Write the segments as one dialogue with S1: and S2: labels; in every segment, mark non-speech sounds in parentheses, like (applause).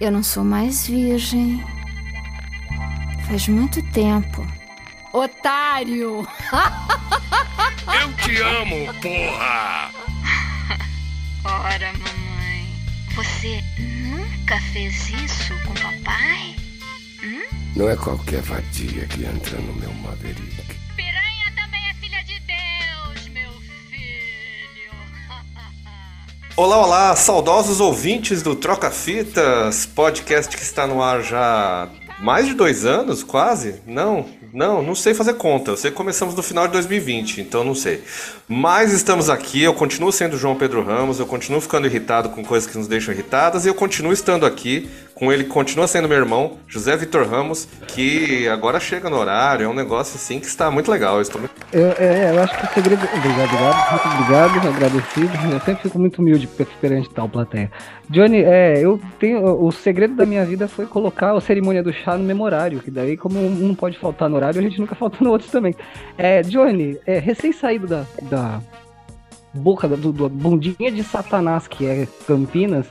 S1: Eu não sou mais virgem. Faz muito tempo. Otário! (laughs)
S2: Eu te amo, porra!
S3: Ora, mamãe, você nunca fez isso com papai? Hum?
S2: Não é qualquer vadia que entra no meu Maverick.
S4: Olá, olá, saudosos ouvintes do Troca Fitas, podcast que está no ar já mais de dois anos, quase? Não, não, não sei fazer conta. Eu sei que começamos no final de 2020, então não sei. Mas estamos aqui, eu continuo sendo João Pedro Ramos, eu continuo ficando irritado com coisas que nos deixam irritadas e eu continuo estando aqui com ele, continua sendo meu irmão, José Vitor Ramos, que agora chega no horário, é um negócio assim que está muito legal. Eu estou muito...
S5: Eu, é, eu acho que o segredo. Obrigado, obrigado. Muito obrigado, agradecido. Eu sempre fico muito humilde perante tal plateia. Johnny, é, eu tenho. O segredo da minha vida foi colocar a cerimônia do chá no memorário, que daí, como um não pode faltar no horário, a gente nunca (laughs) falta no outro também. É, Johnny, é, recém-saído da, da boca, do, do bundinha de Satanás, que é Campinas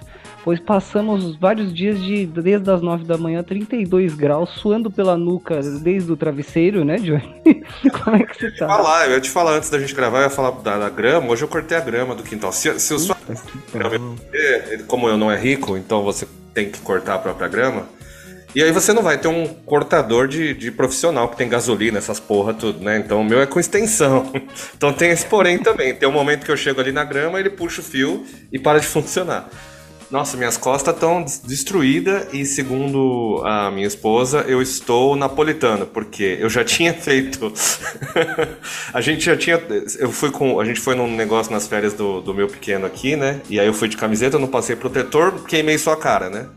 S5: pois passamos vários dias de desde as 9 da manhã, 32 graus, suando pela nuca desde o travesseiro, né, Johnny? (laughs) Como é que você tá?
S4: Falar, eu ia te falar antes da gente gravar, eu ia falar da, da grama. Hoje eu cortei a grama do quintal. Se, se eu só. Como eu não é rico, então você tem que cortar a própria grama. E aí você não vai ter um cortador de, de profissional que tem gasolina, essas porra tudo, né? Então o meu é com extensão. (laughs) Então tem esse porém também. Tem um momento que eu chego ali na grama, ele puxa o fio e para de (laughs) funcionar. Nossa, minhas costas estão destruídas e segundo a minha esposa, eu estou napolitano, porque eu já (laughs) tinha feito. a gente já tinha. Eu fui com. A gente foi num negócio nas férias do, do meu pequeno aqui, né? E aí eu fui de camiseta, não passei protetor, queimei só a cara, né?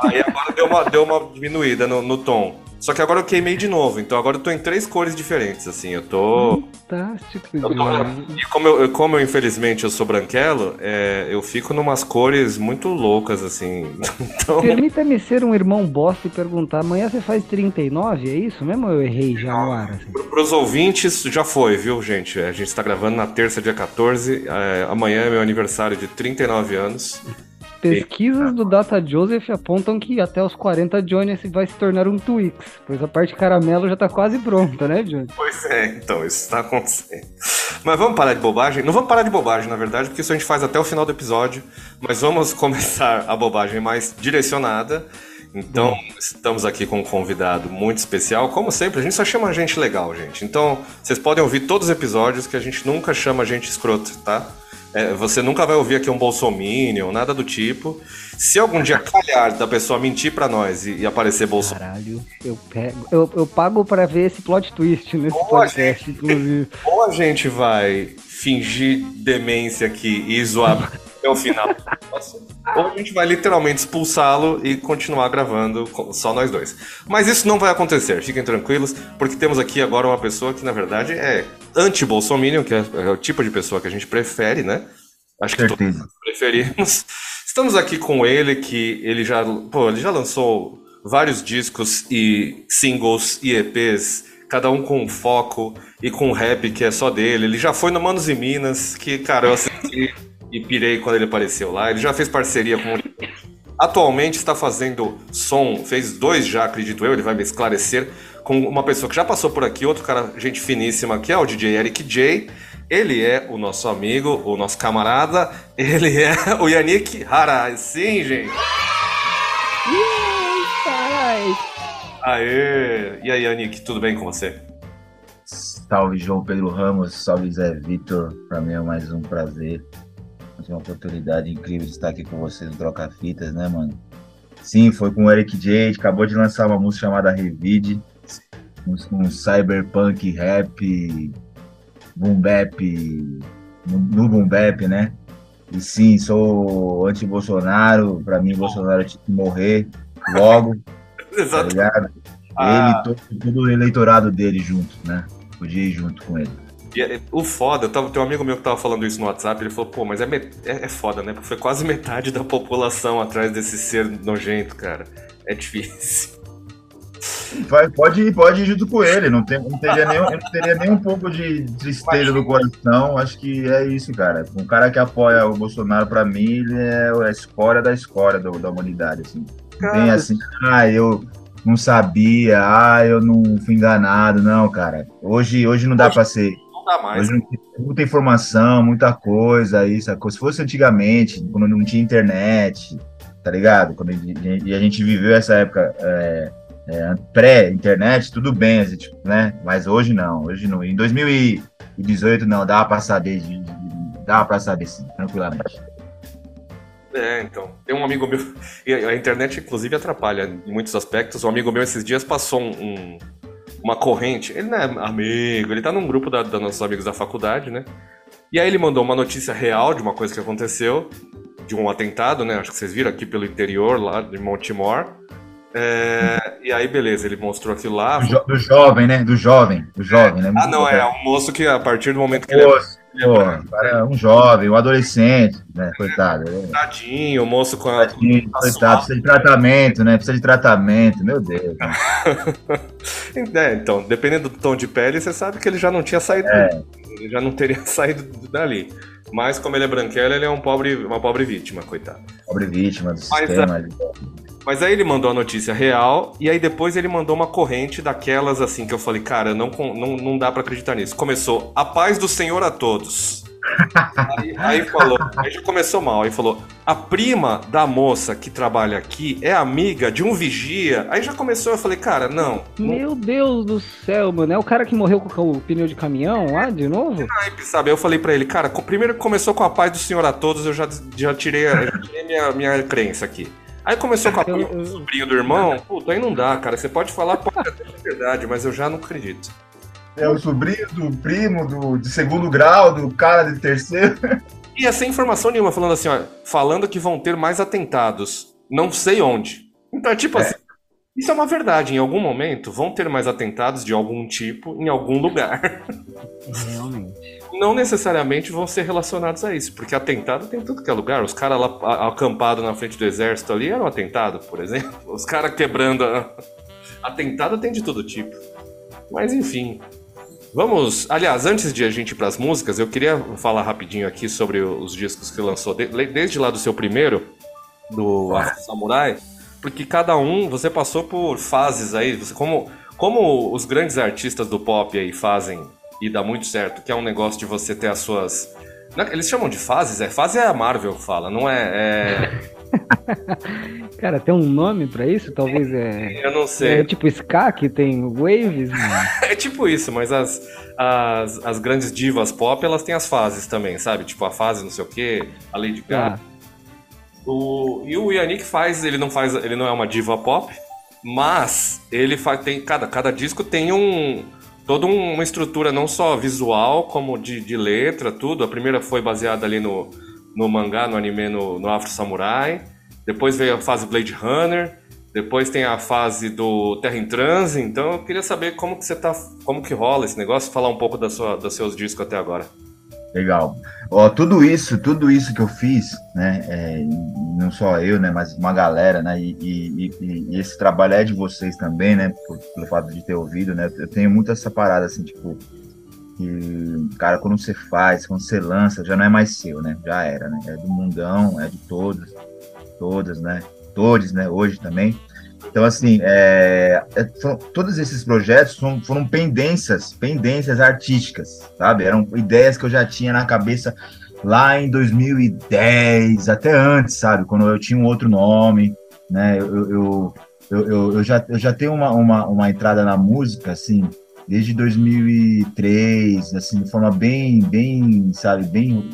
S4: Aí agora deu uma, deu uma diminuída no, no tom. Só que agora eu queimei de novo, então agora eu tô em três cores diferentes, assim, eu tô...
S5: Fantástico,
S4: eu tô... E como eu, como eu, infelizmente, eu sou branquelo, é, eu fico numas cores muito loucas, assim, (laughs) então...
S5: Permita-me ser um irmão bosta e perguntar, amanhã você faz 39, é isso mesmo ou eu errei já no ar? Assim?
S4: Pros ouvintes, já foi, viu, gente? A gente tá gravando na terça, dia 14, é, amanhã é meu aniversário de 39 anos...
S5: Pesquisas do Data Joseph apontam que até os 40 Johnny vai se tornar um Twix, pois a parte caramelo já tá quase pronta, né, Johnny?
S4: Pois é, então, isso está acontecendo. Mas vamos parar de bobagem? Não vamos parar de bobagem, na verdade, porque isso a gente faz até o final do episódio, mas vamos (laughs) começar a bobagem mais direcionada. Então, estamos aqui com um convidado muito especial. Como sempre, a gente só chama gente legal, gente. Então, vocês podem ouvir todos os episódios que a gente nunca chama gente escroto, tá? É, você nunca vai ouvir aqui um bolsominion, nada do tipo. Se algum dia calhar da pessoa mentir para nós e, e, aparecer Bolsonaro.
S5: Caralho, eu, pego, eu, eu pago para ver esse plot twist nesse ou podcast,
S4: gente, inclusive. Ou a gente vai fingir demência aqui e zoar (laughs) até o final. ou a gente vai literalmente expulsá-lo e continuar gravando só nós dois. Mas isso não vai acontecer, fiquem tranquilos, porque temos aqui agora uma pessoa que na verdade é anti-Bolsominion, que é, é, o tipo de pessoa que a gente prefere, né? Acho que Certeza. todos preferimos. Estamos aqui com ele, que ele já, pô, ele já lançou vários discos e singles e EPs, cada um com um foco e com um rap que é só dele. Ele já foi no Manos e Minas, que, cara, eu assisti e pirei quando ele apareceu lá. Ele já fez parceria com. Atualmente está fazendo som, fez dois já, acredito eu, ele vai me esclarecer, com uma pessoa que já passou por aqui, outro cara, gente finíssima, que é o DJ Eric J. Ele é o nosso amigo, o nosso camarada, ele é o Yannick Harai. Sim, gente! Aê! E aí, Yannick, tudo bem com você?
S6: Salve, João Pedro Ramos, salve, Zé Vitor. Para mim é mais um prazer uma oportunidade incrível de estar aqui com vocês no Troca Fitas, né, mano? Sim, foi com o Eric J, acabou de lançar uma música chamada Revide, um, um cyberpunk rap, boom bap, no boom bap, né? E sim, sou anti-Bolsonaro, pra mim Bolsonaro tinha que morrer logo, (laughs) tá ligado? Ah. Ele, todo, todo o eleitorado dele junto, né? Podia ir junto com ele.
S4: E é, o foda, tava, tem um amigo meu que tava falando isso no WhatsApp, ele falou, pô, mas é, é, é foda, né? Porque foi quase (laughs) metade da população atrás desse ser nojento, cara. É difícil.
S6: Pode ir, pode ir junto com ele, não, tem, não, teria, nem, não teria nem um pouco de tristeza do coração. Acho que é isso, cara. Um cara que apoia o Bolsonaro, para mim, ele é a escória da escória do, da humanidade. Assim. Bem assim, ah, eu não sabia, ah, eu não fui enganado. Não, cara. Hoje, hoje não dá para ser.
S4: Dá mais.
S6: Hoje não tem muita informação, muita coisa, isso. Se fosse antigamente, quando não tinha internet, tá ligado? Quando, e a gente viveu essa época é, é, pré-internet, tudo bem, gente, né? Mas hoje não, hoje não. Em 2018 não, dá para saber, dá para saber sim, tranquilamente.
S4: É, então. Tem um amigo meu. (laughs) E a internet, inclusive, atrapalha em muitos aspectos. Um amigo meu esses dias passou um, um, uma corrente. Ele não é amigo, ele tá num grupo da, da nossos amigos da faculdade, né? E aí ele mandou uma notícia real de uma coisa que aconteceu, de um atentado, né? Acho que vocês viram aqui pelo interior, lá de Montemor. É, e aí, beleza, ele mostrou aquilo lá.
S6: Do, jo do jovem, né? Do jovem, do jovem, né?
S4: Ah, não, é, um moço que a partir do momento que ele
S6: é. Pô, um jovem, um adolescente, né? Coitado.
S4: Tadinho, o moço com a.
S6: Tadinho, coitado, precisa de tratamento, né? Precisa de tratamento, meu Deus. (laughs)
S4: É, então, dependendo do tom de pele, você sabe que ele já não tinha saído. É. Ele já não teria (laughs) saído dali. Mas como ele é branquelo, ele é um pobre, uma pobre vítima, coitado.
S6: Pobre vítima do Mas, sistema. A...
S4: Mas aí ele mandou a notícia real e aí depois ele mandou uma corrente daquelas assim que eu falei, cara, não, não, não dá para acreditar nisso. Começou, a paz do Senhor a todos. aí, aí, falou, aí já começou mal, aí falou, a prima da moça que trabalha aqui é amiga de um vigia. Aí já começou, eu falei, cara, não.
S5: Meu Deus do céu, mano, é o cara que morreu com o pneu de caminhão lá de novo?
S4: Aí, sabe, eu falei para ele, cara, primeiro começou com a paz do Senhor a todos, eu já, já tirei, já tirei minha, minha crença aqui. Aí começou com a (laughs) eu, eu... sobrinho do irmão. Puta, aí não dá, cara. Você pode falar, pode até verdade, mas eu já não acredito.
S6: É o sobrinho do primo do, de segundo grau, do cara de terceiro. (laughs)
S4: E é sem informação nenhuma, falando assim, ó, falando que vão ter mais atentados. Não sei onde. Então é tipo é. assim. Isso é uma verdade. Em algum momento vão ter mais atentados de algum tipo em algum lugar.
S5: Realmente
S4: não necessariamente vão ser relacionados a isso, porque atentado tem tudo que é lugar. Os caras lá acampados na frente do exército ali eram atentado, por exemplo. Os caras quebrando. A... Atentado tem de todo tipo. Mas enfim. Vamos. Aliás, antes de a gente ir para as músicas, eu queria falar rapidinho aqui sobre os discos que lançou, desde lá do seu primeiro, do Samurai, porque cada um, você passou por fases aí, você, como, como os grandes artistas do pop aí fazem e dá muito certo, que é um negócio de você ter as suas. Eles chamam de fases, é fase é a Marvel fala, não é. é... (laughs)
S5: Cara, tem um nome para isso? Talvez é. (laughs)
S4: Eu não sei.
S5: É tipo Ska, que tem waves? (laughs)
S4: é tipo isso, mas as, as, as grandes divas pop, elas têm as fases também, sabe? Tipo a fase não sei o que, a Lady Gaga. Ah. O, e o Yannick faz, ele não faz, ele não é uma diva pop, mas ele faz, tem cada, cada disco tem um toda uma estrutura não só visual, como de, de letra, tudo. A primeira foi baseada ali no, no mangá, no anime, no, no Afro Samurai. Depois veio a fase Blade Runner. Depois tem a fase do Terra em Transe. Então eu queria saber como que você tá, como que rola esse negócio, falar um pouco da sua, dos seus discos até agora.
S6: Legal. Ó, tudo isso, tudo isso que eu fiz, né, é, não só eu, né, mas uma galera, né, e, e, e, esse trabalho é de vocês também, né, por, pelo fato de ter ouvido, né, eu tenho muito essa parada, assim, tipo, que, cara, quando você faz, quando você lança, já não é mais seu, né, já era, né, é do mundão, é de todos, todas, né, todos, né, hoje também, então, assim, é, é, todos esses projetos foram, pendências, pendências artísticas, sabe? Eram ideias que eu já tinha na cabeça lá em 2010, até antes, sabe? Quando eu tinha um outro nome, né? Eu, eu, eu, eu já, eu já tenho uma, uma, uma entrada na música, assim, desde 2003, assim, de forma bem, bem, sabe, bem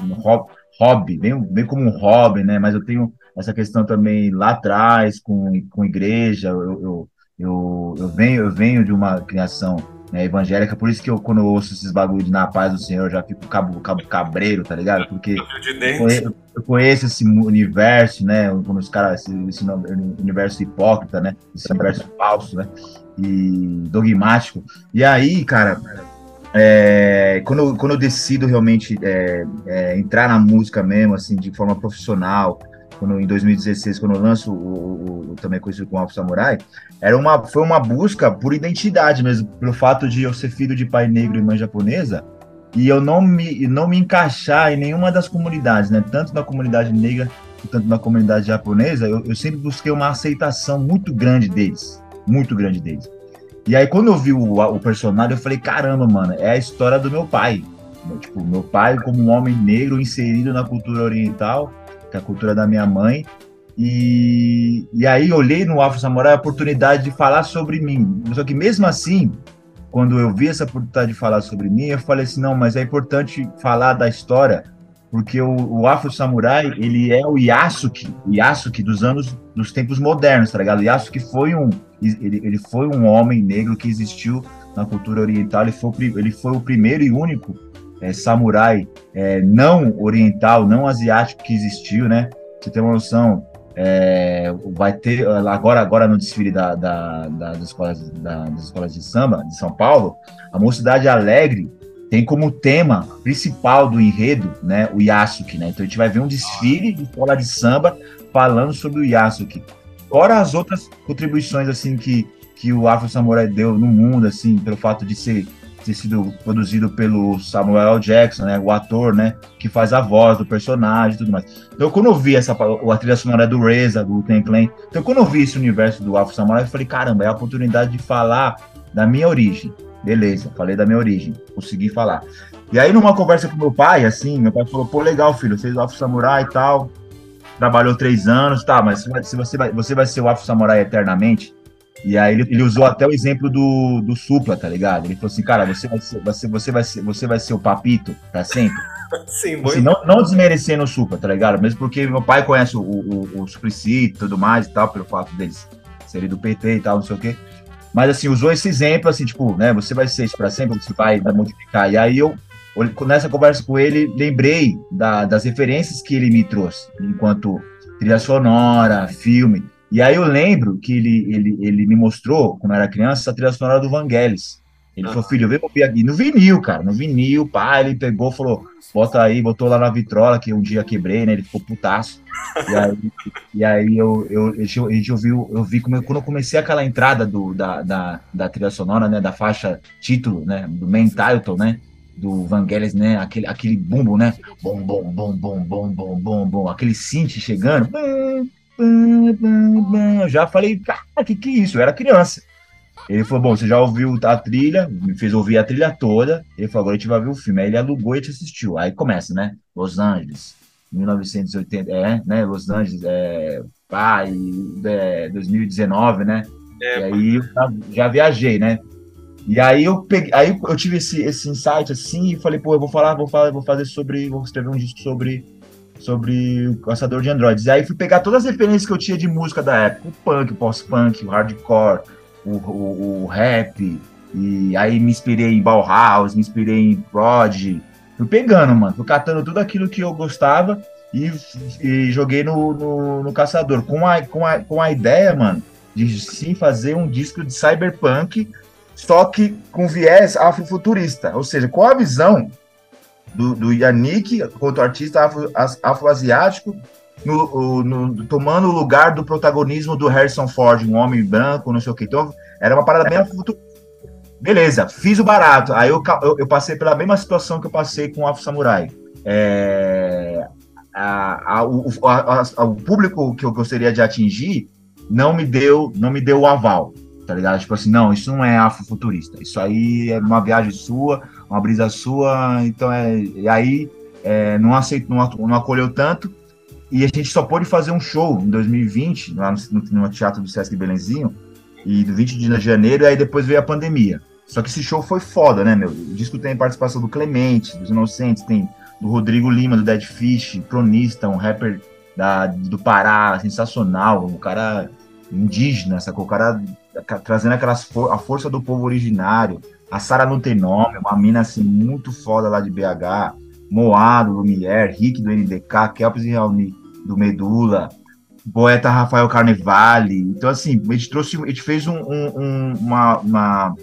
S6: hobby, bem, bem como um hobby, né? Mas eu tenho essa questão também lá atrás com, com igreja. Eu, eu, eu, eu, venho, eu venho de uma criação né, evangélica, por isso que eu, quando eu ouço esses bagulho de na paz do Senhor, eu já fico cabo, cabo cabreiro, tá ligado? Porque eu conheço, eu conheço esse universo, né? Quando os caras, esse, esse universo hipócrita, né? Esse universo falso, né? E dogmático. E aí, cara, é, quando, eu, quando eu decido realmente é, é, entrar na música mesmo, assim, de forma profissional, quando, em 2016, quando eu lanço o, o, também conhecido como Alpha Samurai, era uma, foi uma busca por identidade mesmo, pelo fato de eu ser filho de pai negro e mãe japonesa, e eu não me, não me encaixar em nenhuma das comunidades, né? Tanto na comunidade negra tanto na comunidade japonesa, eu, eu sempre busquei uma aceitação muito grande deles, muito grande deles. E aí, quando eu vi o, o personagem, eu falei, caramba, mano, é a história do meu pai. Tipo, meu pai como um homem negro inserido na cultura oriental, a cultura da minha mãe, e, e aí olhei no Afro Samurai a oportunidade de falar sobre mim. Só que mesmo assim, quando eu vi essa oportunidade de falar sobre mim, eu falei assim, não, mas é importante falar da história, porque o, o Afro Samurai, ele é o Yasuki, o dos anos, dos tempos modernos, tá ligado? O Yasuki foi um, ele, ele foi um homem negro que existiu na cultura oriental, ele foi, ele foi o primeiro e único é, samurai é, não oriental, não asiático que existiu, né? Você tem uma noção, é, vai ter agora agora no desfile da, da, da, das, escolas, da, das escolas de samba de São Paulo, a Mocidade Alegre tem como tema principal do enredo, né, o Yasuki, né? Então a gente vai ver um desfile de escola de samba falando sobre o Yasuki. Fora as outras contribuições assim que que o Afro Samurai deu no mundo assim, pelo fato de ser ter sido produzido pelo Samuel Jackson, né, o ator, né, que faz a voz do personagem e tudo mais. Então, quando eu vi essa a trilha sonora do Reza, do Ten Clan, então quando eu vi esse universo do Afro Samurai, eu falei, caramba, é a oportunidade de falar da minha origem. Beleza, falei da minha origem, consegui falar. E aí, numa conversa com meu pai, assim, meu pai falou, pô, legal, filho, fez o Afro Samurai e tal, trabalhou três anos, tá, mas se você vai, você vai ser o Afro Samurai eternamente, e aí ele, ele, usou até o exemplo do, do Supla, tá ligado? Ele falou assim, cara, você vai ser, você, você vai ser, você vai ser o papito pra sempre. (laughs) Sim, assim, não, não desmerecendo o Supla, tá ligado? Mesmo porque meu pai conhece o, o, o Suplicy e tudo mais e tal, pelo fato deles serem do PT e tal, não sei o quê. Mas assim, usou esse exemplo, assim, tipo, né, você vai ser isso pra sempre, você vai, vai modificar. E aí eu, nessa conversa com ele, lembrei da, das referências que ele me trouxe, enquanto trilha sonora, filme. E aí eu lembro que ele, ele, ele me mostrou, quando eu era criança, essa trilha sonora do Vangelis. Ele ah. falou, filho, vem ouvir aqui. No vinil, cara, no vinil, pá, ele pegou, falou, bota aí, botou lá na vitrola, que um dia quebrei, né? Ele ficou putaço. E aí, e aí eu, eu, eu, eu, ouviu, eu vi como eu, quando eu comecei aquela entrada do, da, da, da trilha sonora, né? Da faixa título, né? Do main title, né? Do Vangelis, né? Aquele, aquele bumbo, né? Bom, bom, bom, bom, bom, bom, bom, bom. Aquele synth chegando. Bum, eu já falei, cara, que que é isso? Eu era criança. Ele falou, bom, você já ouviu a trilha, me fez ouvir a trilha toda. Ele falou, agora a gente vai ver o filme. Aí ele alugou e a gente assistiu. Aí começa, né? Los Angeles, 1980, é, né? Los Angeles, é, pai, é, 2019, né? É, e aí eu já, já, viajei, né? E aí eu peguei, aí eu tive esse, esse insight assim e falei, pô, eu vou falar, vou falar, vou fazer sobre, vou escrever um disco sobre sobre o caçador de androides. E aí fui pegar todas as referências que eu tinha de música da época, o punk, o pós-punk, o hardcore, o, o, o, rap, e aí me inspirei em Bauhaus, me inspirei em Prod, fui pegando, mano, fui catando tudo aquilo que eu gostava e, e joguei no, no, no, caçador, com a, com, a, com a ideia, mano, de sim fazer um disco de cyberpunk, só que com viés afrofuturista, ou seja, com a visão do, do Yannick quanto artista afro-asiático, no, no, tomando o lugar do protagonismo do Harrison Ford, um homem branco, não sei o que. Então, era uma parada bem Beleza, fiz o barato. Aí eu, eu, eu, passei pela mesma situação que eu passei com o Afro Samurai. É, a, a, o, a, o, público que eu gostaria de atingir não me deu, não me deu o aval, tá ligado? Tipo assim, não, isso não é afrofuturista. Isso aí é uma viagem sua, uma brisa sua, então é. E aí é, não, aceitou, não, não acolheu tanto. E a gente só pôde fazer um show em 2020, lá no, no Teatro do Sesc Belenzinho, e do 20 de janeiro, e aí depois veio a pandemia. Só que esse show foi foda, né, meu? O disco tem participação do Clemente, dos Inocentes, tem do Rodrigo Lima, do Dead Fish, cronista, um rapper da, do Pará, sensacional, um cara indígena, sacou? O cara trazendo aquelas a força do povo originário, a Sara não tem nome, uma mina assim muito foda lá de BH. Moado, Lumière, Rick do NDK, Kelps e Raoni do Medula, poeta Rafael Carnevale. Então, assim, a gente trouxe, a gente fez um, um, uma, uma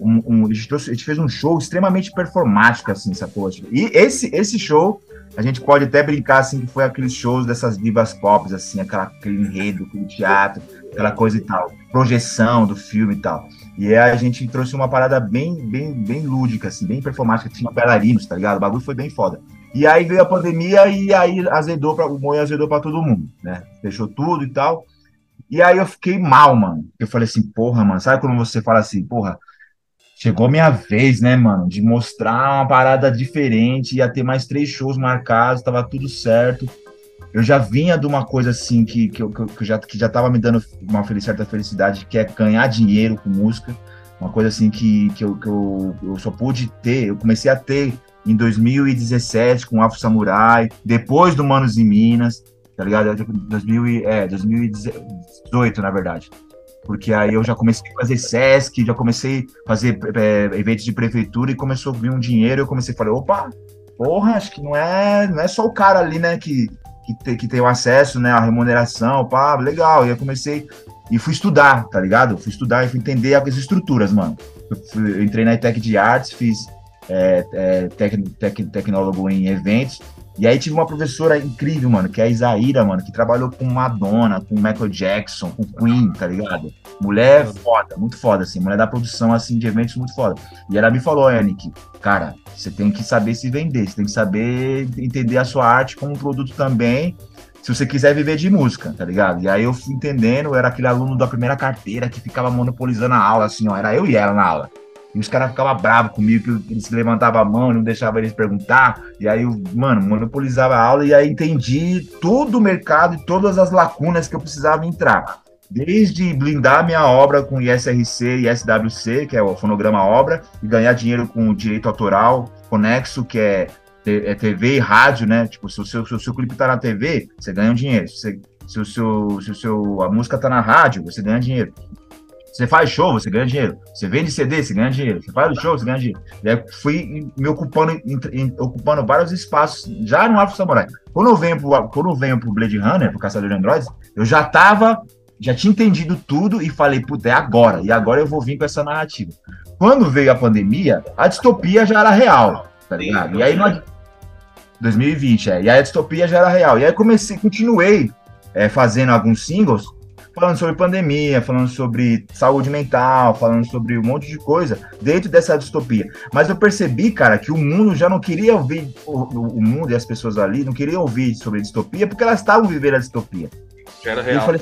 S6: um, um, a, gente trouxe, a gente fez um show extremamente performático, assim, sacou? E esse, esse show, a gente pode até brincar, assim, que foi aqueles shows dessas divas pop, assim, aquela, aquele enredo, aquele teatro, aquela coisa e tal, projeção do filme e tal. E aí a gente trouxe uma parada bem, bem, bem lúdica, assim, bem performática, tinha bailarinos, tá ligado? O bagulho foi bem foda. E aí veio a pandemia e aí azedou para o moio azedou para todo mundo, né? Fechou tudo e tal. E aí eu fiquei mal, mano. Eu falei assim, porra, mano, sabe quando você fala assim, porra, chegou minha vez, né, mano, de mostrar uma parada diferente, ia ter mais três shows marcados, tava tudo certo. Eu já vinha de uma coisa assim que, que, eu, que, já, que já tava me dando uma certa felicidade, que é ganhar dinheiro com música. Uma coisa assim que, que, eu, que eu, eu só pude ter, eu comecei a ter em 2017 com o Afro Samurai, depois do Manos em Minas, tá ligado? 2000, é, 2018, na verdade. Porque aí eu já comecei a fazer SESC, já comecei a fazer é, eventos de prefeitura e começou a vir um dinheiro. Eu comecei a falar, opa, porra, acho que não é, não é só o cara ali, né, que, que, tem, que tem o acesso, né, a remuneração, pá, legal. E eu comecei e fui estudar, tá ligado? Fui estudar e fui entender as estruturas, mano. Eu, fui, eu entrei na ETEC de Artes, fiz é, é, tec, tec, tecnólogo em eventos. E aí tive uma professora incrível, mano, que é a Isaíra, mano, que trabalhou com Madonna, com Michael Jackson, com Queen, tá ligado? Mulher foda, muito foda, assim, mulher da produção, assim, de eventos muito foda. E ela me falou, Yannick, cara, você tem que saber se vender, você tem que saber entender a sua arte como um produto também, se você quiser viver de música, tá ligado? E aí eu fui entendendo, eu era aquele aluno da primeira carteira que ficava monopolizando a aula, assim, ó, era eu e ela na aula. E os caras ficavam bravos comigo, que eles levantavam a mão, não deixavam eles perguntar. E aí, mano, monopolizava a aula e aí entendi todo o mercado e todas as lacunas que eu precisava entrar. Desde blindar minha obra com ISRC e SWC, que é o fonograma obra, e ganhar dinheiro com direito autoral conexo, que é, é TV e rádio, né? Tipo, se o seu, seu clipe tá na TV, você ganha um dinheiro. Se, você, se, o seu, se o seu, a música tá na rádio, você ganha dinheiro. Você faz show, você ganha dinheiro. Você vende CD, você ganha dinheiro. Você faz show, você ganha dinheiro. Fui me ocupando, em, em, ocupando vários espaços já no Afro Samurai. Quando eu venho pro, quando eu venho pro Blade Runner, pro Caçador de Androids, eu já tava, já tinha entendido tudo e falei, puta, é agora. E agora eu vou vir com essa narrativa. Quando veio a pandemia, a distopia já era real, tá ligado? E aí, 2020, é. E aí a distopia já era real. E aí comecei, continuei é, fazendo alguns singles falando sobre pandemia, falando sobre saúde mental, falando sobre um monte de coisa dentro dessa distopia. Mas eu percebi, cara, que o mundo já não queria ouvir, o, o mundo e as pessoas ali não queriam ouvir sobre distopia porque elas estavam vivendo a distopia.
S4: Já era real.
S6: Falei,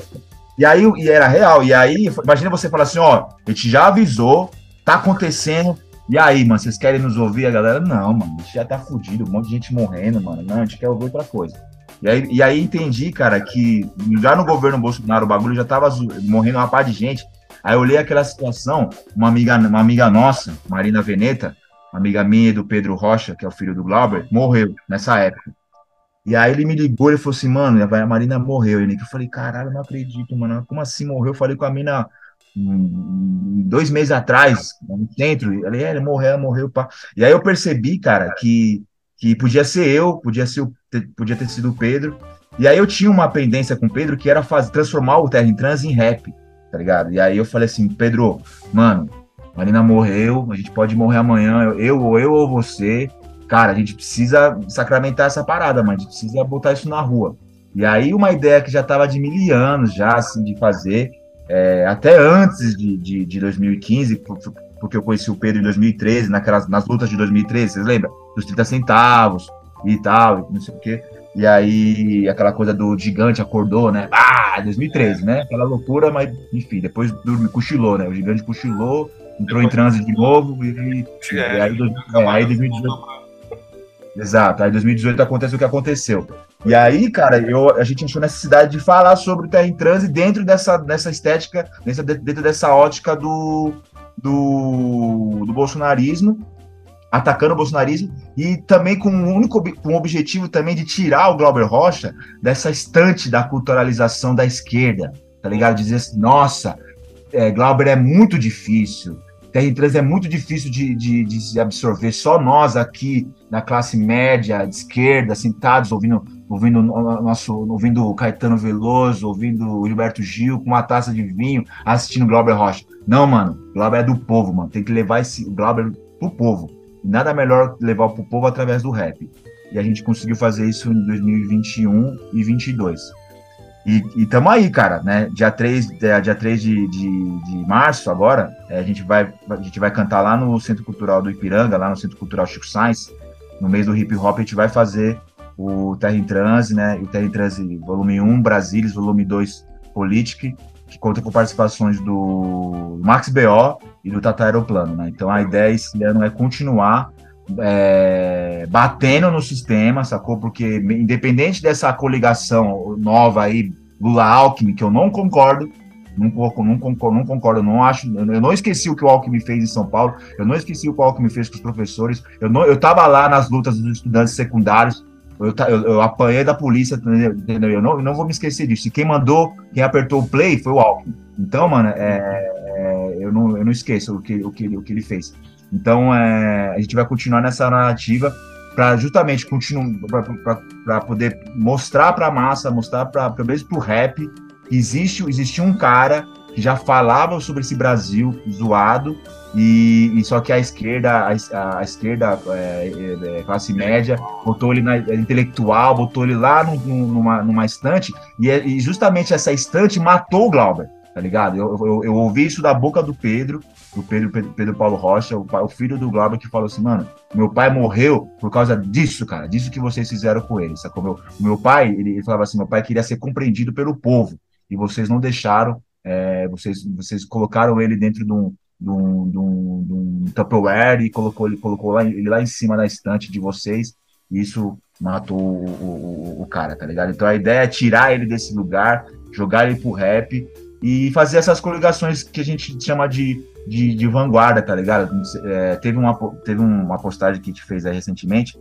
S6: e aí, e era real. E aí, imagina você falar assim, ó, a gente já avisou, tá acontecendo, e aí, mano, vocês querem nos ouvir? A galera, não, mano, a gente já tá fudido, um monte de gente morrendo, mano. Não, a gente quer ouvir outra coisa. E aí, e aí entendi, cara, que já no governo Bolsonaro o bagulho já tava morrendo uma par de gente. Aí eu olhei aquela situação, uma amiga, uma amiga nossa, Marina Veneta, amiga minha do Pedro Rocha, que é o filho do Glauber, morreu nessa época. E aí ele me ligou e falou assim, mano, a Marina morreu. Eu falei, caralho, não acredito, mano. Como assim morreu? Eu falei com a mina dois meses atrás, no centro. Ele, é, ele morreu, morreu, pá. E aí eu percebi, cara, que que podia ser eu, podia, ser podia ter sido o Pedro. E aí eu tinha uma pendência com o Pedro que era fazer, transformar o Terra em Trans em rap, tá ligado? E aí eu falei assim, Pedro, mano, Marina morreu, a gente pode morrer amanhã, eu ou eu ou você. Cara, a gente precisa sacramentar essa parada, mas a gente precisa botar isso na rua. E aí uma ideia que já estava de mil anos já, assim, de fazer, é, até antes de, de, de 2015, porque eu conheci o Pedro em 2013, naquelas, nas lutas de 2013, vocês lembram? Dos 30 centavos e tal, não sei o quê. E aí, aquela coisa do gigante acordou, né? Ah, 2013, né? Aquela loucura, mas enfim, depois dormiu, cochilou, né? O gigante cochilou, entrou em transe de novo e, e aí, é, aí 2018. Exato, aí 2018 acontece o que aconteceu. E aí, cara, eu, a gente achou necessidade de falar sobre o Terra em Transe dentro dessa, dessa estética, dentro, dentro dessa ótica do, do, do bolsonarismo, atacando o bolsonarismo, e também com o único com o objetivo também de tirar o Glauber Rocha dessa estante da culturalização da esquerda, tá ligado? Dizer assim, nossa, é, Glauber é muito difícil, Terra Trans é muito difícil de, de, de se absorver, só nós aqui na classe média, de esquerda, sentados ouvindo ouvindo nosso, ouvindo Caetano Veloso, ouvindo Gilberto Gil com uma taça de vinho, assistindo Glauber Rocha. Não, mano, Glauber é do povo, mano. Tem que levar esse Glauber pro povo. Nada melhor levar pro povo através do rap. E a gente conseguiu fazer isso em 2021 e 2022. E, e tamo aí, cara, né? Dia 3, é, dia 3 de, de, de março, agora, é, a, gente vai, a gente vai cantar lá no Centro Cultural do Ipiranga, lá no Centro Cultural Chico Sainz, no mês do hip hop, a gente vai fazer o Terra em Transe, né? O Terra em Transe volume 1, Brasilis, volume 2, Politic, que conta com participações do Max BO e do Tata Aeroplano, né? Então a ideia esse ano é continuar é, batendo no sistema, sacou? Porque independente dessa coligação nova aí, Lula-Alckmin, que eu não concordo, não, não, concordo, não concordo, não acho, eu não esqueci o que o Alckmin fez em São Paulo, eu não esqueci o que o Alckmin fez com os professores, eu, não, eu tava lá nas lutas dos estudantes secundários, eu, eu, eu apanhei da polícia, entendeu? Eu não, eu não vou me esquecer disso. E quem mandou, quem apertou o play foi o Alckmin. Então, mano, é, é, eu, não, eu não esqueço o que, o que, o que ele fez. Então, é, a gente vai continuar nessa narrativa para justamente continuar para poder mostrar para a massa, mostrar para pelo menos para o rap existe, existe um cara que já falava sobre esse Brasil zoado e, e, só que a esquerda, a, a esquerda, é, é, é, classe média, botou ele na é, intelectual, botou ele lá no, numa, numa estante, e, é, e, justamente essa estante matou o Glauber, tá ligado? Eu, eu, eu, ouvi isso da boca do Pedro, do Pedro, Pedro, Pedro Paulo Rocha, o, o, filho do Glauber, que falou assim, mano, meu pai morreu por causa disso, cara, disso que vocês fizeram com ele, sacou? Meu, meu pai, ele, ele falava assim, meu pai queria ser compreendido pelo povo, e vocês não deixaram, é, vocês, vocês colocaram ele dentro de um de um, de um, de um Tupperware e colocou ele colocou lá, ele lá em cima da estante de vocês. E isso matou o, o, o, cara, tá ligado? Então a ideia é tirar ele desse lugar, jogar ele pro rap e fazer essas coligações que a gente chama de, de, de vanguarda, tá ligado? É, teve, uma, teve uma postagem que a gente fez aí recentemente,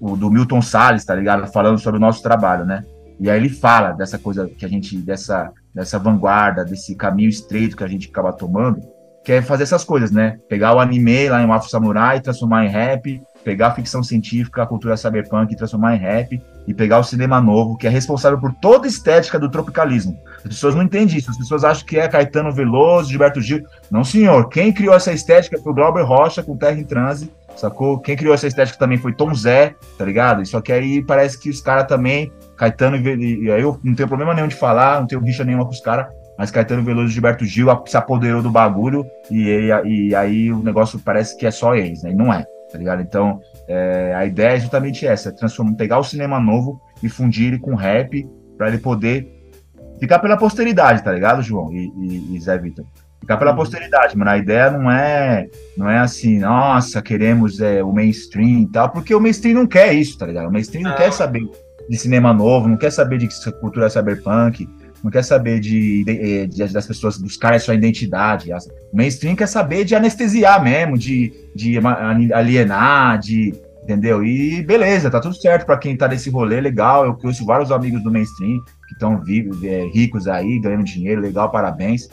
S6: o do Milton Salles, tá ligado? Falando sobre o nosso trabalho, né? E aí ele fala dessa coisa que a gente, dessa, dessa vanguarda, desse caminho estreito que a gente acaba tomando, que é fazer essas coisas, né? Pegar o anime lá em Afro Samurai, transformar em rap, pegar a ficção científica, a cultura cyberpunk e transformar em rap, e pegar o cinema novo, que é responsável por toda a estética do tropicalismo. As pessoas não entendem isso, as pessoas acham que é Caetano Veloso, Gilberto Gil. Não, senhor. Quem criou essa estética foi o Glauber Rocha com Terra em Transe, sacou? Quem criou essa estética também foi Tom Zé, tá ligado? Só que aí parece que os caras também, Caetano, e aí eu não tenho problema nenhum de falar, não tenho rixa nenhuma com os caras, mas Caetano Veloso e Gilberto Gil se apoderou do bagulho e, e, e, aí o negócio parece que é só eles, né? E não é, tá ligado? Então, é, a ideia é justamente essa, é transformar, pegar o cinema novo e fundir ele com rap para ele poder ficar pela posteridade, tá ligado, João e, e, e Zé Vitor? Ficar pela uhum. posteridade, mano. A ideia não é, não é assim, nossa, queremos é, o mainstream e tal, porque o mainstream não quer isso, tá ligado? O mainstream não, não quer saber de cinema novo, não quer saber de cultura cyberpunk, não quer saber de, de, de, das pessoas buscarem a sua identidade. O mainstream quer saber de anestesiar mesmo, de, de alienar, de. Entendeu? E beleza, tá tudo certo para quem tá nesse rolê, legal. Eu conheço vários amigos do mainstream que estão é, ricos aí, ganhando dinheiro, legal, parabéns.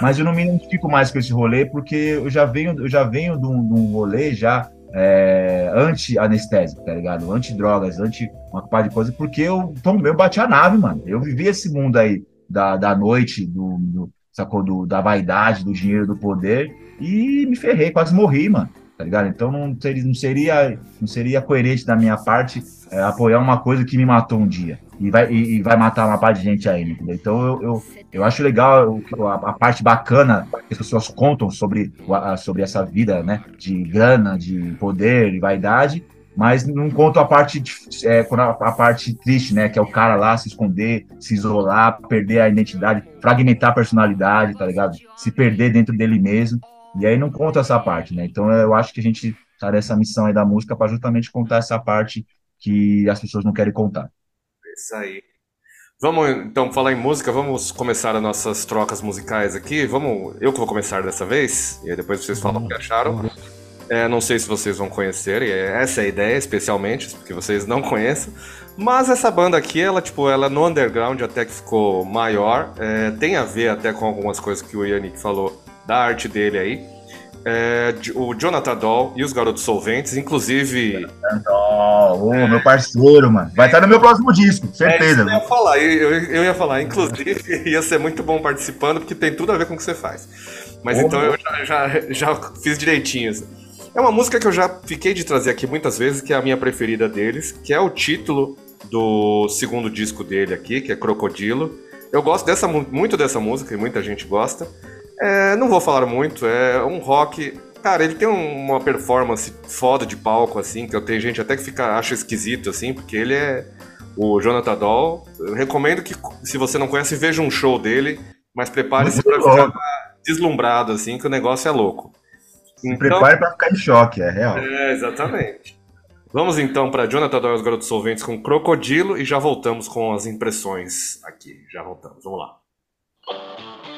S6: Mas eu não me identifico mais com esse rolê, porque eu já venho, eu já venho de um, de um rolê já é, anti-anestésico, tá ligado? Anti-drogas, anti uma par de coisa, porque eu, eu bati a nave, mano. Eu vivi esse mundo aí da, da noite, do, do, sacou? Do, da vaidade, do dinheiro, do poder, e me ferrei, quase morri, mano. Tá ligado? Então não seria, não seria, não seria coerente da minha parte é, apoiar uma coisa que me matou um dia. E vai, e, vai matar uma parte de gente ainda. Entendeu? Então eu, eu, eu acho legal a, a, parte bacana que as pessoas contam sobre, sobre essa vida, né? De grana, de poder e vaidade, mas não conto a parte é, a parte triste, né? Que é o cara lá se esconder, se isolar, perder a identidade, fragmentar a personalidade, tá ligado? Se perder dentro dele mesmo. E aí não conta essa parte, né? Então eu acho que a gente tá nessa missão aí da música para justamente contar essa parte que as pessoas não querem contar.
S4: Isso aí. Vamos então falar em música, vamos começar as nossas trocas musicais aqui. Vamos, eu que vou começar dessa vez, e aí depois vocês falam o que acharam. É, não sei se vocês vão conhecer, e é, essa é a ideia, especialmente, porque vocês não conhecem. Mas essa banda aqui, ela, tipo, ela no underground até que ficou maior. É, tem a ver até com algumas coisas que o Yannick falou da arte dele aí. É, o Jonathan Doll e os Garotos Solventes, inclusive.
S6: Doll, oh, meu parceiro, mano. Vai estar no meu próximo disco, certeza.
S4: É, eu ia falar, eu, eu, ia falar, inclusive, (laughs) ia ser muito bom participando, porque tem tudo a ver com o que você faz. Mas oh, então eu já, já, já fiz direitinho. Assim. É uma música que eu já fiquei de trazer aqui muitas vezes, que é a minha preferida deles, que é o título do segundo disco dele aqui, que é Crocodilo. Eu gosto dessa, muito dessa música e muita gente gosta. É, não vou falar muito, é um rock Cara, ele tem um- uma performance foda de palco, assim, que eu tenho gente até que fica, acha esquisito, assim, porque ele é o Jonathan Doll. Eu recomendo que, se você não conhece, veja um show dele, mas prepare-se pra ficar deslumbrado, assim, que o negócio é louco.
S6: Se prepare pra ficar em choque, é real.
S4: É, exatamente. Vamos então para Jonathan Doyle e os Garotos Solventes com Crocodilo e já voltamos com as impressões aqui. Já voltamos, vamos lá.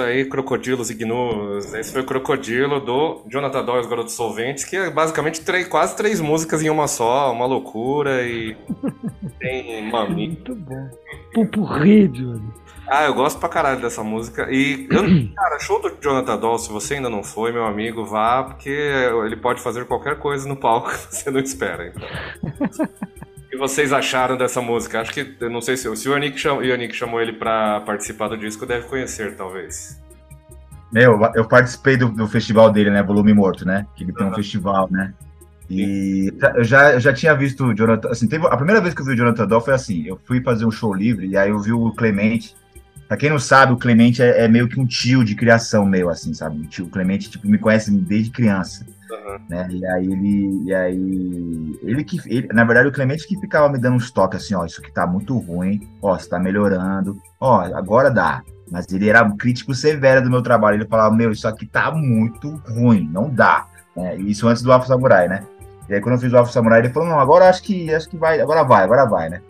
S4: Isso aí, Crocodilos e Gnus. Esse foi o Crocodilo do Jonathan Doyle, os Garotos Solventes, que é basicamente três, quase três músicas em uma só, uma loucura e (laughs) tem mami.
S5: Muito bom. Pupurri, Johnny.
S4: Ah, eu gosto pra caralho dessa música. E, (clears throat) cara, show do Jonathan Doll, se você ainda não foi, meu amigo, vá, porque ele pode fazer qualquer coisa no palco que (laughs) você não espera. Então. (laughs) O que vocês acharam dessa música? Acho que, eu não sei se, se o Yannick chamou, Yannick chamou ele pra participar do disco, deve conhecer, talvez.
S6: Meu, eu participei do, do festival dele, né? Volume Morto, né? Que ele tem um festival, né? E eu já, eu já tinha visto o Jonathan. Assim, teve, a primeira vez que eu vi o Jonathan Doll foi assim: eu fui fazer um show livre e aí eu vi o Clemente. Pra quem não sabe, o Clemente é, é meio que um tio de criação meu, assim, sabe? O tio o Clemente, tipo, me conhece desde criança.
S4: Uhum.
S6: Né? E aí ele. E aí. Ele que. Ele, na verdade, o Clemente que ficava me dando uns toques assim, ó, isso aqui tá muito ruim, ó, você tá melhorando, ó, agora dá. Mas ele era um crítico severo do meu trabalho. Ele falava, meu, isso aqui tá muito ruim, não dá. É, isso antes do Afro Samurai, né? E aí quando eu fiz o Afro Samurai, ele falou, não, agora acho que acho que vai, agora vai, agora vai, né?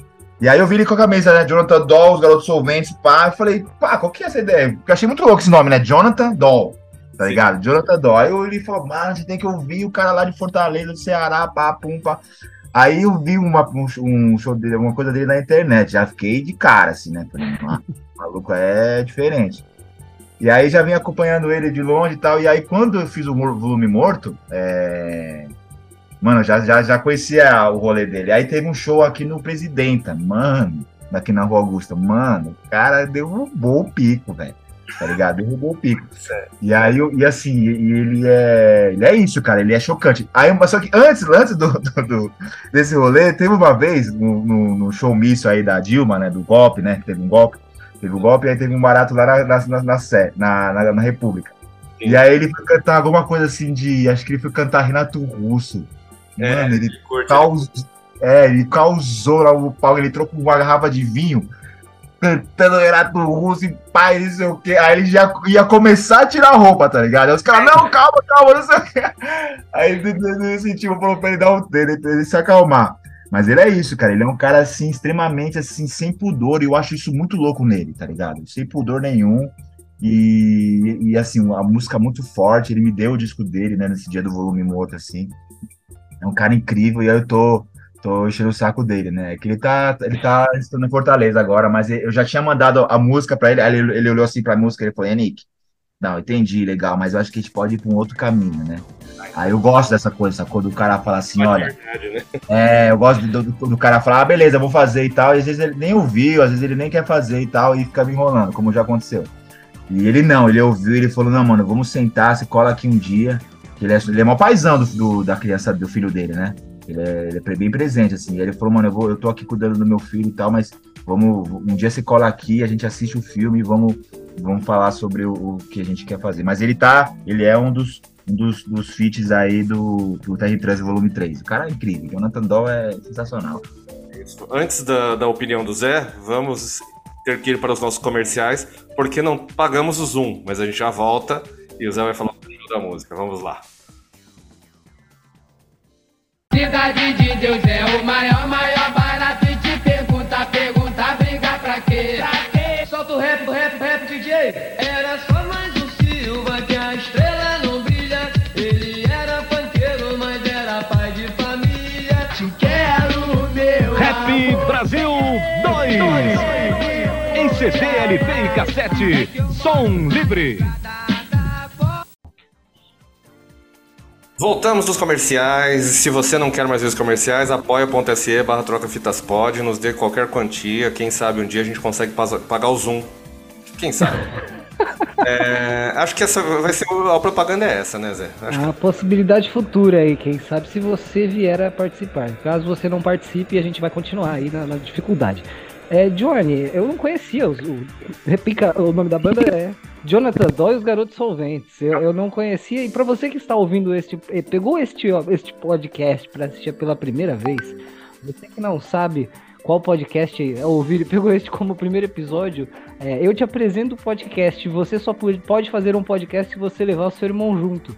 S6: E aí eu vi ele com a camisa, né? Jonathan Doll, os garotos solventes, pá. Eu falei, pá, qual que é essa ideia? Porque eu achei muito louco esse nome, né? Jonathan Doll. Tá
S4: Sim.
S6: ligado? Jonathan Doll. Aí ele falou, mano, você tem que ouvir o cara lá de Fortaleza, do Ceará, pá, pum, pá. Aí eu vi uma, um, um show dele, uma coisa dele na internet. Já fiquei de cara, assim, né? Falei, ah, maluco é diferente. E aí já vim acompanhando ele de longe e tal. E aí quando eu fiz o volume morto, é... Mano, já, já, já conhecia o rolê dele. Aí teve um show aqui no Presidenta, mano, aqui na Rua Augusta. Mano, o cara derrubou o pico, velho. Tá ligado? Derrubou o pico. E aí, e assim, e ele é. Ele é isso, cara, ele é chocante. Aí, mas só que antes, antes do, do- do- desse rolê, teve uma vez no, no, no showmício aí da Dilma, né? Do golpe, né? Teve um golpe. Teve um golpe e aí teve um barato lá na, na, na, na, na, na, República. E aí ele foi cantar alguma coisa assim de. Acho que ele foi cantar Renato Russo.
S4: É,
S6: Mano, ele
S4: Curte
S6: causou. É, ele causou lá o pau, ele trocou uma garrafa de vinho, cantando Renato Russo e pai, não sei o quê. Aí ele já ia começar a tirar a roupa, tá ligado? Aí os caras, não, calma, calma, não sei o quê. Aí ele sentiu, falou pra ele dar um tempo, pra ele se acalmar. Mas ele é isso, cara. Ele é um cara, assim, extremamente, assim, sem pudor. E eu acho isso muito louco nele, tá ligado? Sem pudor nenhum. E, e assim, a música muito forte. Ele me deu o disco dele, né, nesse dia do volume morto, assim. É um cara incrível e aí eu tô, tô enchendo o saco dele, né? Que ele tá, ele tá estando em Fortaleza agora, mas eu já tinha mandado a música pra ele. Aí ele, ele olhou assim pra música e ele falou: Nick, não, entendi, legal, mas eu acho que a gente pode ir pra um outro caminho, né? Aí eu gosto dessa coisa, sacou? Do cara falar assim: olha.
S4: verdade, né? (laughs)
S6: É, eu gosto do, do, do cara falar, ah, beleza, vou fazer e tal, e às vezes ele nem ouviu, às vezes ele nem quer fazer e tal, e fica me enrolando, como já aconteceu. E ele não, ele ouviu, ele falou, não, mano, vamos sentar, se cola aqui um dia, ele é, ele é mó paizão do, do- da criança, do filho dele, né? Ele é, ele é bem presente, assim, ele falou, mano, eu, vou, eu tô aqui cuidando do meu filho e tal, mas vamos, um dia se cola aqui, a gente assiste o filme e vamos, vamos falar sobre o, o que a gente quer fazer. Mas ele tá, ele é um dos, um dos, dos feats aí do, do Terry Trans Volume 3. O cara é incrível, Jonathan Doll é sensacional.
S4: Antes da, da opinião do Zé, vamos ter que ir para os nossos comerciais, porque não pagamos o Zoom, mas a gente já volta e o Zé vai falar da música. Vamos lá.
S7: Cidade de Deus é o maior, maior barato e te pergunta, pergunta, briga pra quê? Pra quê? Solta o rap, rap, rap, DJ. Era só mais um Silva que a estrela não brilha. Ele era panqueiro, mas era pai de família. Te quero, meu
S8: Rap
S7: amor.
S8: Brasil 2. Em CD, LP e cassete. Som livre.
S4: Voltamos dos comerciais. Se você não quer mais ver os comerciais, apoia.se barra troca fitas pod, nos dê qualquer quantia. Quem sabe um dia a gente consegue pagar o Zoom. Quem sabe? (laughs) É, acho que essa vai ser a propaganda é essa, né, Zé? Acho que
S5: A possibilidade futura aí, quem sabe se você vier a participar. Caso você não participe, a gente vai continuar aí na, na dificuldade. É, Johnny, eu não conhecia os, o, repica, o nome da banda é (laughs) Jonathan Doyle e os Garotos Solventes. Eu, eu não conhecia, e pra você que está ouvindo este, pegou este, este podcast pra assistir pela primeira vez, você que não sabe qual podcast é ouvir e pegou este como primeiro episódio, é, eu te apresento o podcast. Você só pode pode fazer um podcast se você levar o seu irmão junto.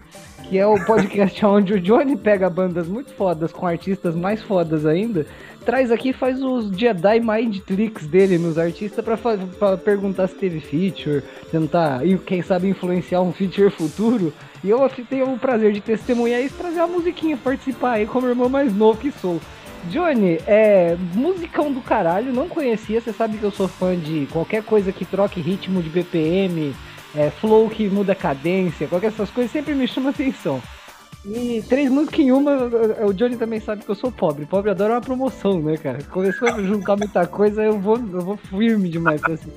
S5: que é o podcast (laughs) onde o Johnny pega bandas muito fodas com artistas mais fodas ainda, traz aqui e faz os Jedi Mind Tricks dele nos artistas pra, pra perguntar se teve feature, tentar, e quem sabe, influenciar um feature futuro. E eu tenho o prazer de testemunhar isso, trazer uma musiquinha, participar aí como irmão mais novo que sou. Johnny, é musicão do caralho, não conhecia, você sabe que eu sou fã de qualquer coisa que troque ritmo de BPM, é, flow que muda cadência, qualquer essas coisas sempre me chama atenção. E três músicas em uma, o Johnny também sabe que eu sou pobre. Pobre adora uma promoção, né, cara? Começou a juntar muita coisa, eu vou, eu vou firme demais assim.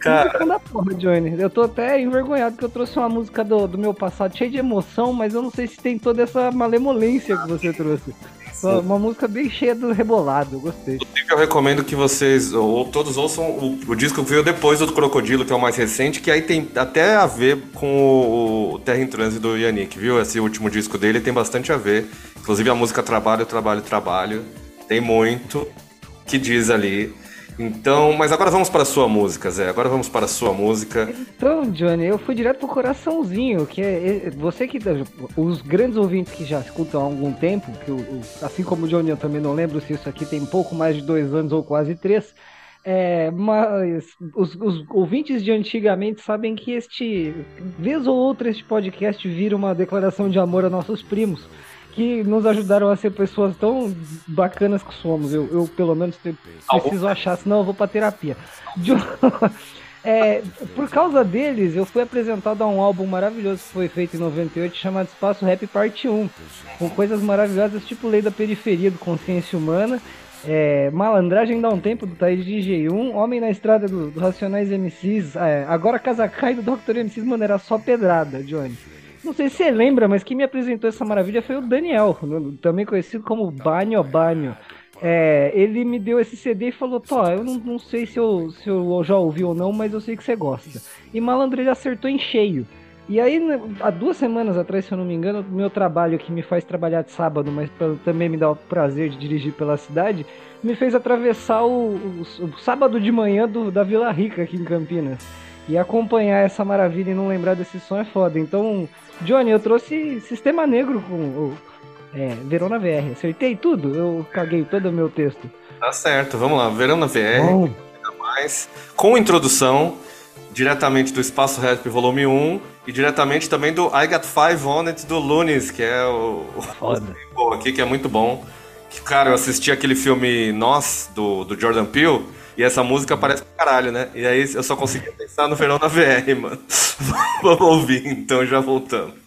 S4: Cara,
S5: da porra, Johnny. Eu tô até envergonhado que eu trouxe uma música do, do meu passado cheia de emoção, mas eu não sei se tem toda essa malemolência que você trouxe. Uma, uma música bem cheia do rebolado, eu gostei.
S4: eu recomendo que vocês, ou todos ouçam o, o disco que veio depois do Crocodilo, que é o mais recente, que aí tem até a ver com o, o Terra em Trânsito do Yannick, viu? Esse último disco dele tem bastante a ver. Inclusive a música Trabalho, Trabalho, Trabalho. Tem muito que diz ali. Então, mas agora vamos para a sua música, Zé. Agora vamos para a sua música.
S5: Então, Johnny, eu fui direto pro coraçãozinho, que é é- você que os grandes ouvintes que já escutam há algum tempo, que o- assim como o Johnny, eu também não lembro se isso aqui tem pouco mais de dois anos ou quase três. É, mas os, os ouvintes de antigamente sabem que este, vez ou outra, este podcast vira uma declaração de amor a nossos primos, que nos ajudaram a ser pessoas tão bacanas que somos. Eu, eu pelo menos, preciso achar, senão eu vou pra terapia. Jo- (laughs) É, por causa deles, eu fui apresentado a um álbum maravilhoso que foi feito em 98 chamado Espaço Rap Parte 1, com coisas maravilhosas tipo Lei da Periferia do Consciência Humana, é, Malandragem dá um tempo do Thaís DJ1, Homem na Estrada do, do Racionais MCs, é, agora Casa Cai do Dr. MCs, mano, era só pedrada, Johnny. Não sei se você lembra, mas quem me apresentou essa maravilha foi o Daniel, também conhecido como Banho Banho. É, ele me deu esse CD e falou: Tó, eu não, não sei se eu, se eu já ouvi ou não, mas eu sei que você gosta. E Malandro ele acertou em cheio. E aí, né, há duas semanas atrás, se eu não me engano, meu trabalho que me faz trabalhar de sábado, mas também me dá o prazer de dirigir pela cidade, me fez atravessar o, o- o sábado de manhã do- da Vila Rica aqui em Campinas. E acompanhar essa maravilha e não lembrar desse som é foda. Então, Johnny, eu trouxe Sistema Negro com o é, Verona VR. Acertei tudo? Eu caguei todo o meu texto.
S4: Tá certo, vamos lá. Verão na VR.
S5: Bom.
S4: mais, com introdução, diretamente do Espaço Rap Volume 1 e diretamente também do I Got Five On It do Lunes, que é o,
S5: Foda. (laughs)
S4: o aqui, que é muito bom. Que, cara, eu assisti aquele filme Nós, do, do Jordan Peele, e essa música aparece pra caralho, né? E aí eu só conseguia pensar no Verão na VR, mano. (laughs) Vamos ouvir, então já voltamos.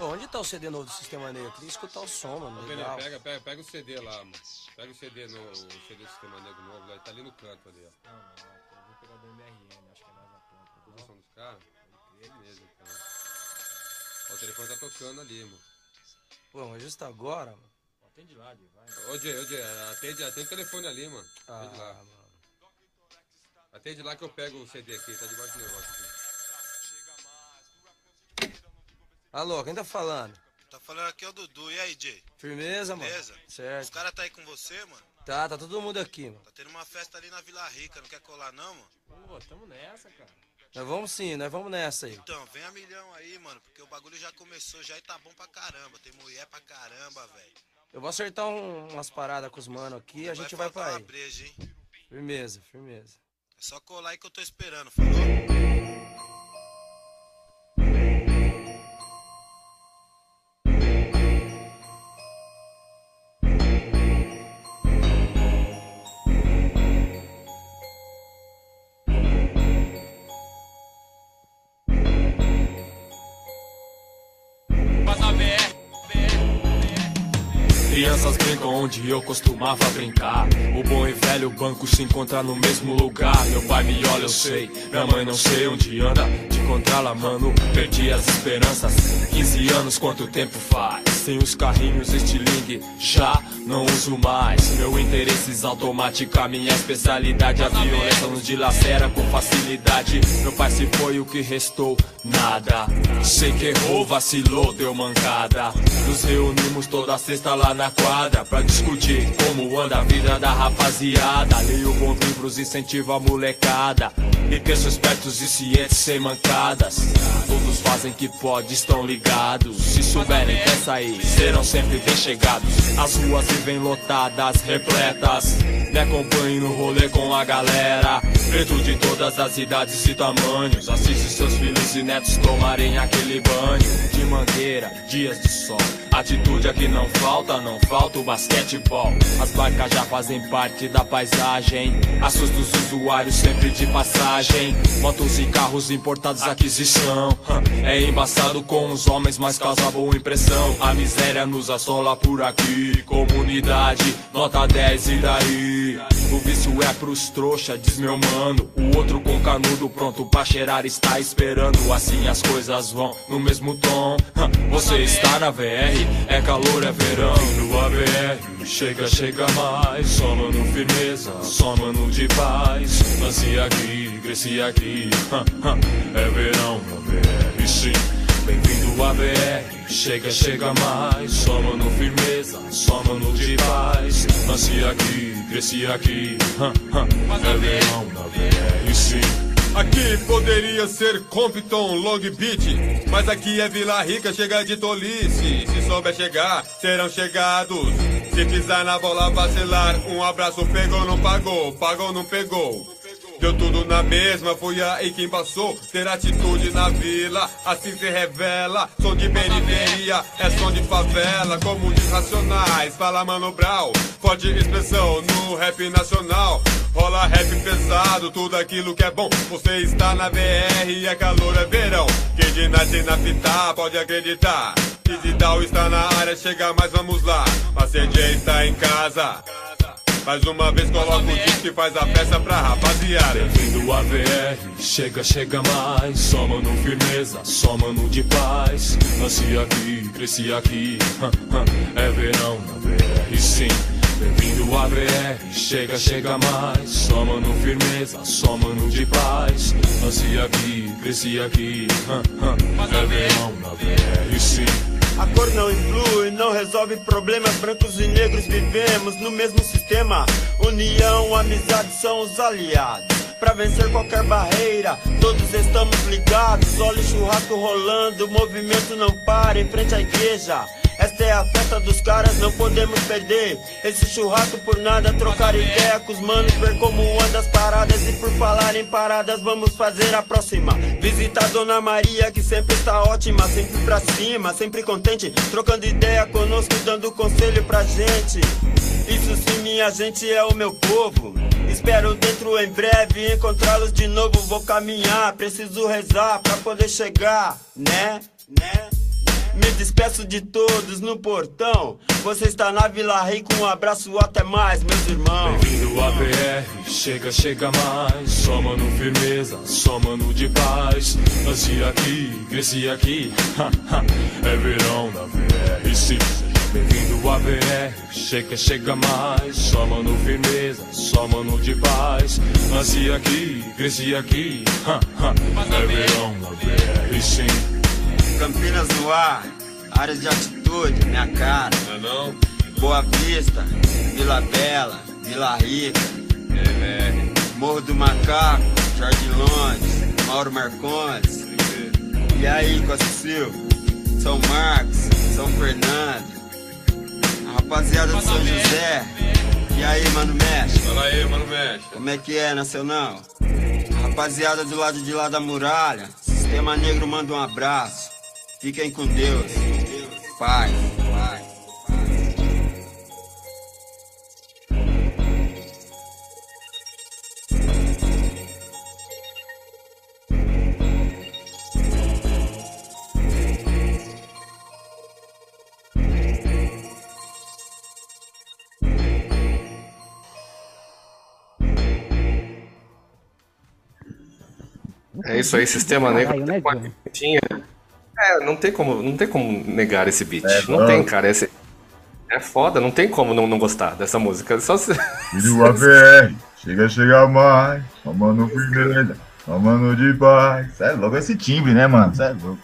S9: Onde tá o CD novo do Sistema Negro? Eu queria escutar o som, mano. Legal.
S10: pega, pega, pega o CD lá, mano. Pega o CD, no, o CD do Sistema Negro novo, lá, tá ali no canto ali, ó. Não, não, eu vou pegar do MRM, acho que é mais a ponta. Produção dos caras? Beleza. Ó, o telefone tá tocando ali, mano.
S9: Pô, mas justo agora, mano.
S10: Atende lá, Di, vai. Ô, Jay, ô, Jay, atende, atende o telefone ali, mano. Atende lá.
S9: mano.
S10: Atende lá que eu pego o CD aqui, tá debaixo do negócio aqui.
S9: Alô, quem tá falando?
S11: Tá falando aqui é o Dudu. E aí, Jay?
S9: Firmeza, mano?
S11: Os
S9: Certo.
S11: caras tá aí com você, mano?
S9: Tá, tá todo mundo aqui, mano.
S11: Tá tendo uma festa ali na Vila Rica, não quer colar não, mano?
S10: Pô, tamo nessa, cara.
S9: Nós vamos sim, nós vamos nessa aí.
S11: Então, vem a milhão aí, mano, porque o bagulho já começou já e tá bom pra caramba. Tem mulher pra caramba, velho.
S9: Eu vou acertar um- umas paradas com os mano aqui e a gente vai pra
S11: faltar
S9: aí.
S11: breja?
S9: Firmeza, firmeza.
S11: É só colar aí que eu tô esperando, falou?
S12: Crianças brincam onde eu costumava brincar. O bom e velho banco se encontra no mesmo lugar. Meu pai me olha, eu sei. Minha mãe não sei onde anda. De encontrá-la, mano, perdi as esperanças. 15 anos, quanto tempo faz? Tem os carrinhos estilingue, já não uso mais. Meu interesses automática, minha especialidade. A violência nos dilacera com facilidade. Meu pai se foi, o que restou? Nada. Sei que errou, vacilou, deu mancada. Nos reunimos toda sexta lá na quadra pra discutir como anda a vida da rapaziada. Leio bons livros, incentivo a molecada. E penso espertos e cientes sem mancadas. Todos fazem que pode, estão ligados. Se souberem dessa serão sempre bem chegados. As ruas vivem lotadas, repletas. Me acompanhe no rolê com a galera. Preto de todas as idades e tamanhos. Assiste seus filhos e netos tomarem aquele banho. De mangueira, dias de sol. Atitude aqui não falta, não falta o basquetebol. As barcas já fazem parte da paisagem. Assusta os usuários sempre de passagem. Motos e carros importados, aquisição. É embaçado com os homens, mas causa boa impressão. A miséria nos assola por aqui. Comunidade, nota 10 e daí? O vício é pros trouxa, diz meu mano. O outro com canudo pronto pra cheirar está esperando. Assim as coisas vão no mesmo tom. Você está na VR, é calor, é verão. No ABR, chega, chega mais. Só mano firmeza, só mano de paz. Nasci aqui, cresci aqui. É verão no ABR, sim. Bem-vindo à BR, chega, chega mais. Só mano firmeza, só mano de paz. Nasci aqui, cresci aqui. É verão na BR, sim.
S10: Aqui poderia ser Compton, Long Beach, mas aqui é Vila Rica, chega de tolice. Se souber chegar, serão chegados. Se pisar na bola, vacilar, um abraço pegou, não pagou, pagou, não pegou. Deu tudo na mesma, foi aí quem passou. Ter atitude na vila, assim se revela. Som de periferia, é som de favela. Como diz Racionais, fala Mano Brown. Forte expressão no rap nacional. Rola rap pesado, tudo aquilo que é bom. Você está na VR, é calor, é verão. Quem de nasce na fita, pode acreditar. Digital está na área, chega mais, vamos lá. Mas CJ está em casa. Mais uma vez coloca o disco e faz a peça pra rapaziada.
S12: Bem-vindo à VR, chega, chega mais. Só mano firmeza, só mano de paz. Nasci aqui, cresci aqui. É verão na VR, sim. Bem-vindo à VR, chega, chega mais. Só mano firmeza, só mano de paz. Nasci aqui, cresci aqui. É verão na VR, sim.
S13: A cor não influi, não resolve problemas. Brancos e negros vivemos no mesmo sistema. União, amizade são os aliados. Pra vencer qualquer barreira, todos estamos ligados. Olha o churrasco rolando, o movimento não para em frente à igreja. Esta é a festa dos caras, não podemos perder. Esse churrasco por nada, trocar ideia com os manos, ver como anda as paradas. E por falar em paradas, vamos fazer a próxima. Visita a Dona Maria, que sempre está ótima, sempre pra cima, sempre contente. Trocando ideia conosco, dando conselho pra gente. Isso sim, minha gente, é o meu povo. Espero dentro em breve encontrá-los de novo. Vou caminhar, preciso rezar pra poder chegar, né? Né? Me despeço de todos no portão. Você está na Vila Rei com um abraço, até mais, meus irmãos.
S12: Bem-vindo à BR, chega, chega mais. Só mano firmeza, só mano de paz. Nasci aqui, cresci aqui. É verão na BR, sim. Bem-vindo à BR, chega, chega mais. Só mano firmeza, só mano de paz. Nasci aqui, cresci aqui. É verão na BR, sim.
S13: Campinas no ar, áreas de atitude, minha cara.
S10: Não é não?
S13: Boa Vista, Vila Bela, Vila Rica, Morro do Macaco, Jardim Londres, Mauro Marcondes. E aí, Costa Silva, São Marcos, São Fernando, a rapaziada do São José. E aí, mano mestre?
S10: Fala aí, mano mestre.
S13: Como é que é, nacional? A rapaziada do lado de lá da muralha, Sistema Negro manda um abraço. Fiquem com Deus. Pai. Pai.
S4: É isso aí, Sistema Negro.
S5: Caralho, né.
S4: É, não tem como, não tem como negar esse beat.
S6: É,
S4: não tem, cara. Esse, é foda, não tem como não, não gostar dessa música. Só se.
S6: Filho AVR, chega, chega mais. Tomando firmeza, tomando de paz. É louco esse timbre, né, mano? É louco.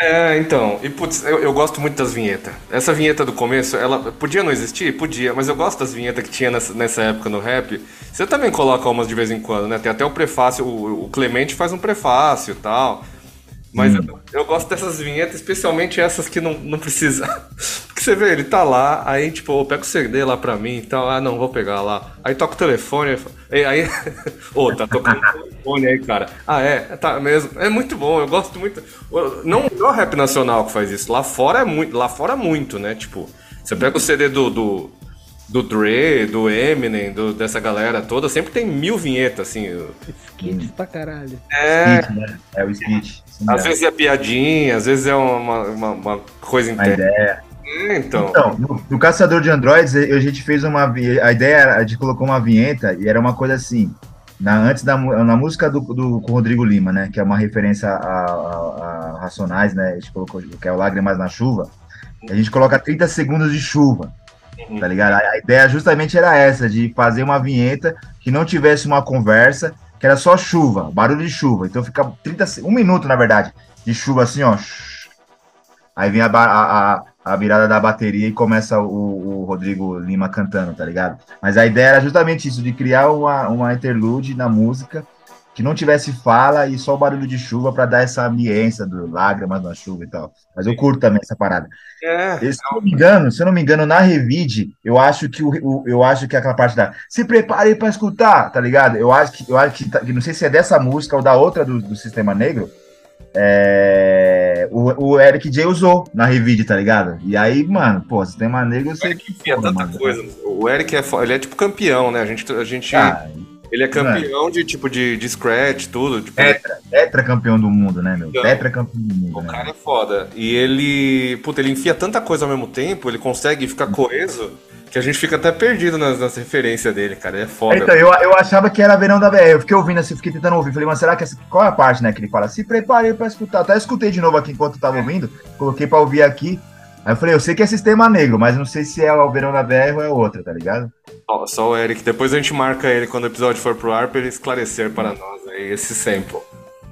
S4: É, então, e putz, eu, eu gosto muito das vinhetas. Essa vinheta do começo, ela podia não existir? Podia, mas eu gosto das vinhetas que tinha nessa, nessa época no rap. Você também coloca umas de vez em quando, né? Tem até o prefácio, o, o Clemente faz um prefácio e tal. Mas eu, eu gosto dessas vinhetas, especialmente essas que não, não precisa. (laughs) Porque você vê, ele tá lá, aí tipo, ô, pega o CD lá pra mim e tal. Ah, não, vou pegar lá. Aí toca o telefone, aí fala- aí. (laughs) Ô, tá tocando o telefone aí, cara. Ah, é, tá mesmo. É muito bom, eu gosto muito. Não, não é o rap nacional que faz isso. Lá fora é muito, lá fora é muito, né? Tipo, você pega o CD do. do do Dre, do Eminem, do- dessa galera toda, sempre tem mil vinhetas, assim.
S5: Skits pra caralho.
S4: É,
S6: Skit, né? É o skit.
S4: Às vezes é piadinha, às vezes é uma, uma, uma coisa interna.
S6: ideia.
S4: É, Então,
S6: Então, no, no Caçador de Androids, a gente fez uma. A ideia era, a gente colocou uma vinheta e era uma coisa assim. Na, antes da na música do, do com o Rodrigo Lima, né? Que é uma referência a, a- a Racionais, né? A gente colocou que é o Lágrimas na Chuva. A gente coloca 30 segundos de chuva. Tá ligado? A, a ideia justamente era essa, de fazer uma vinheta que não tivesse uma conversa, que era só chuva, barulho de chuva. Então fica 30, se- um minuto, na verdade, de chuva assim, ó. Aí vem a, a, a virada da bateria e começa o, o Rodrigo Lima cantando, tá ligado? Mas a ideia era justamente isso, de criar uma, uma interlude na música que não tivesse fala e só o barulho de chuva para dar essa ambiência do lágrimas na chuva e tal. Mas eu curto também essa parada.
S4: é.
S6: Se eu não me engano, se eu não me engano, na Revide, eu acho que o, o- eu acho que aquela parte da se prepare para escutar, tá ligado? Eu acho que eu acho que, tá- que não sei se é dessa música ou da outra do, do Sistema Negro. é, o, o Eric J usou na Revide, tá ligado? E aí, mano, pô, Sistema Negro, eu sei que
S4: enfia tanta coisa. O Eric é, ele é tipo campeão, né? A gente, a gente
S6: Ah,
S4: ele é campeão de tipo de, de scratch, tudo. Tipo,
S6: tetra, tetra campeão do mundo, né, meu?
S4: Então,
S6: Tetra campeão do mundo,
S4: O
S6: né?
S4: cara é foda. E ele, puta, ele enfia tanta coisa ao mesmo tempo, ele consegue ficar coeso, que a gente fica até perdido nas, nas referências dele, cara. Ele é foda.
S6: Então, eu, eu achava que era verão da BR. Eu fiquei ouvindo assim, fiquei tentando ouvir. Falei, mas será que essa. Qual é a parte, né? Que ele fala? Se prepare pra escutar. Até escutei de novo aqui enquanto eu tava ouvindo. Coloquei pra ouvir aqui. Aí eu falei, eu sei que é sistema negro, mas não sei se é o verão da BR ou é outra, tá ligado?
S4: Só, só o Eric. Depois a gente marca ele quando o episódio for pro ar pra ele esclarecer para nós aí esse sample.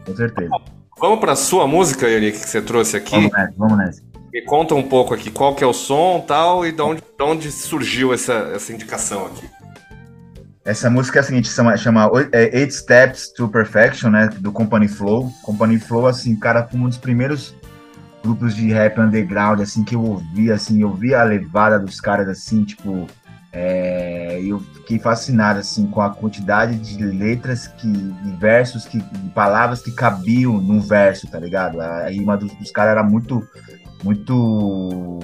S6: Com certeza.
S4: Vamos pra sua música, Eric, que você trouxe aqui.
S6: Vamos nessa, vamos nessa.
S4: Me conta um pouco aqui qual que é o som e tal, e de onde, de onde surgiu essa, essa indicação aqui.
S6: Essa música é a seguinte, chama, chama é, Eight Steps to Perfection, né? Do Company Flow. Company Flow, assim, cara, foi um dos primeiros grupos de rap underground, assim, que eu ouvi, assim, eu vi a levada dos caras, assim, tipo, é, eu fiquei fascinado, assim, com a quantidade de letras que, de versos, que, de palavras que cabiam num verso, tá ligado? A, a rima dos, dos caras era muito, muito,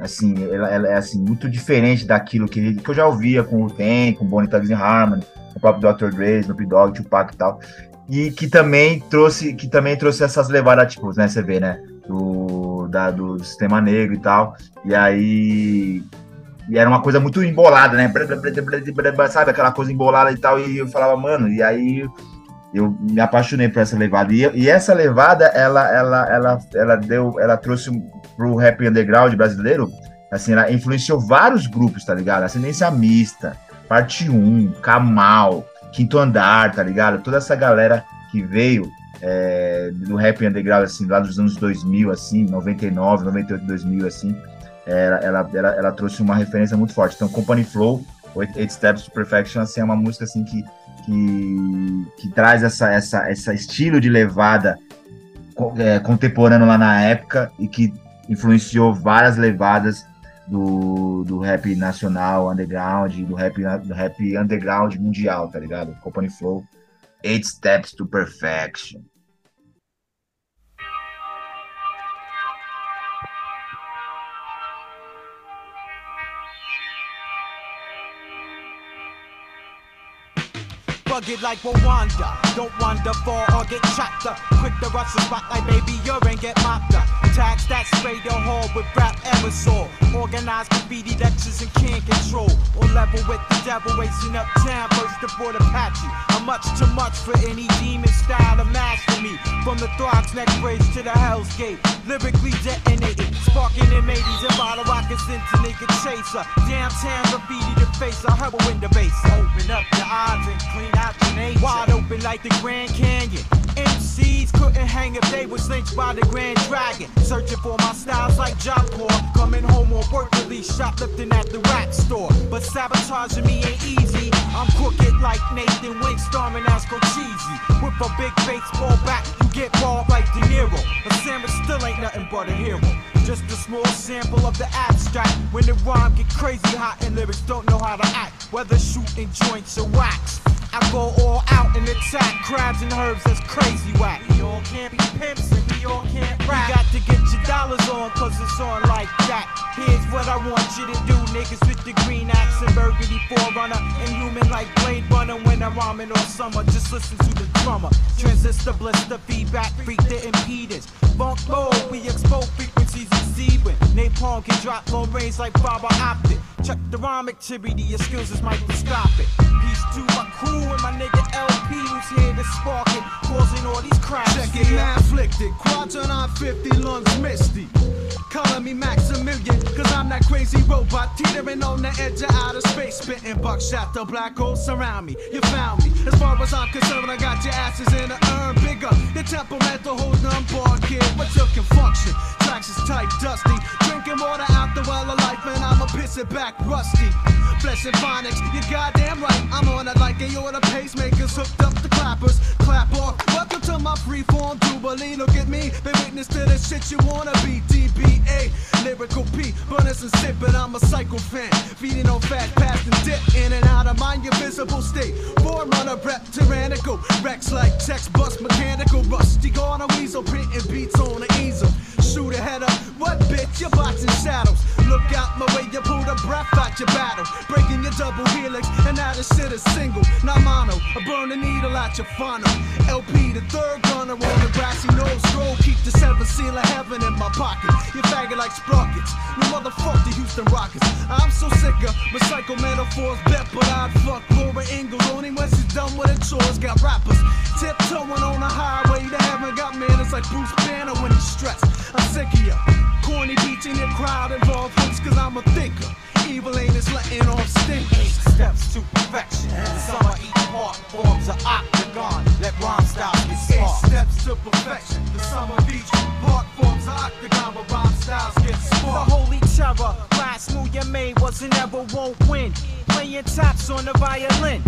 S6: assim, ela, ela é, assim, muito diferente daquilo que, que eu já ouvia com o Ten, com Bonnie Thugs Harmony, o próprio Dr. Dre, Snoop Dogg, Tupac e tal, e que também trouxe, que também trouxe essas levadas, tipo, né, você vê, né, do, da, do sistema negro e tal, e aí e era uma coisa muito embolada, né, sabe, aquela coisa embolada e tal, e eu falava, mano, e aí eu me apaixonei por essa levada, e, e essa levada, ela, ela, ela, ela deu, ela trouxe pro rap underground brasileiro, assim, ela influenciou vários grupos, tá ligado, Ascendência Mista, Parte 1, Kamal, Quinto Andar, tá ligado? Toda essa galera que veio é, do rap underground, assim, lá dos anos 2000, assim, 99, 98, 2000, assim, ela, ela, ela, ela trouxe uma referência muito forte. Então, Company Flow, Eight Eight Steps to Perfection, assim, é uma música, assim, que, que, que traz essa, essa, essa estilo de levada é, contemporâneo lá na época e que influenciou várias levadas do, do rap nacional, underground, do rap, do rap underground mundial, tá ligado? Company Flow, Eight Steps to Perfection.
S14: Rugged like Rwanda. Don't wander far or get chopped up. Quick to rush the spot like baby urine get mopped up. Tax that spray the hall with rap aerosol. Organized graffiti lectures and can't control. On level with the devil, racing uptown, first aboard Apache. I'm much too much for any demon style to master me. From the Throgs neck bridge to the Hell's Gate. Lyrically detonated, sparking in 80s and bottle rockets into nigga chaser. Downtown graffiti the face, I heroin the base. Open up your eyes and clean out your nature. Wide open like the Grand Canyon. MCs couldn't hang if they was lynched by the Grand Dragon. Searching for my styles like Job. Coming home on work release, shoplifting at the rap store. But sabotaging me ain't easy. I'm crooked like Nathan Wink, storming as Cheesy. With a big baseball bat, you get balled like De Niro. But Sandwich still ain't nothing but a hero. Just a small sample of the abstract. When the rhyme get crazy hot and lyrics don't know how to act. Whether shooting joints or wax. I go all out and attack crabs and herbs that's crazy whack. We all can't be pimps and we all can't You got to get your dollars on cause it's on like that. Here's what I want you to do, niggas with the green axe and burgundy forerunner. Inhuman like Blade Runner when I'm rhyming all summer. Just listen to the drummer. Transistor blister, feedback, freak the impedance. Funk mode, we expose frequencies exceeding. Napalm can drop long range like fiber optic. Check the rhyme activity, your skills is microscopic. Peace to my crew and my nigga LP who's here to spark it, causing all these cracks.
S15: Check it, man, afflicted. Quadrant 50 lungs misty. Calling me Maximilian, cause I'm that crazy robot teetering on the edge of outer space. Spitting buckshot, the black holes surround me. You found me. As far as I'm concerned, I got your asses in a urn bigger. Your temperamental holds none bar kid, but you can function. Tracks is tight, dusty. Drinking water out the well of life, man, I'ma piss it back rusty. Flesh and phonics, you're goddamn right. I'm on it like a order pacemakers hooked up the clappers. Clap off. Welcome to my freeform jubilee. Look at me, been witness to the shit you wanna be. DBA, lyrical P, burners and sip, but I'm a psycho fan. Feeding on fat, past and dip in and out of my invisible state. Forerunner, rep, tyrannical. Rex like text, bust, mechanical, rusty. Gone a weasel, printing beats on the easel. Shoot ahead up, what bitch? You're boxing shadows. Look out my way, you pull the breath out your battle. Breaking your double helix, and now this shit is single, not mono. I burn the needle out your funnel. LP, the third gunner on the grassy nose stroll. Keep the seven seal of heaven in my pocket. You faggot like sprockets. You motherfuck the Houston Rockets. I'm so sick of recycle metaphors. Bet, but I'd fuck Laura Ingalls only when she's done with her chores. Got rappers tiptoeing on the highway to heaven. Got man, it's like Bruce Banner when he's stressed. I'm sick of ya. Corny beats in your crowd involved hooks, cause I'm a thinker. Evil ain't is letting off stinkers.
S14: Steps to perfection. The summer each part forms an octagon. Let rhyme styles get
S15: Eight steps to perfection. The sum of each part forms an octagon, but rhyme styles get
S14: The holy terror, last move you made was and ever won't win. Playing taps on the violin.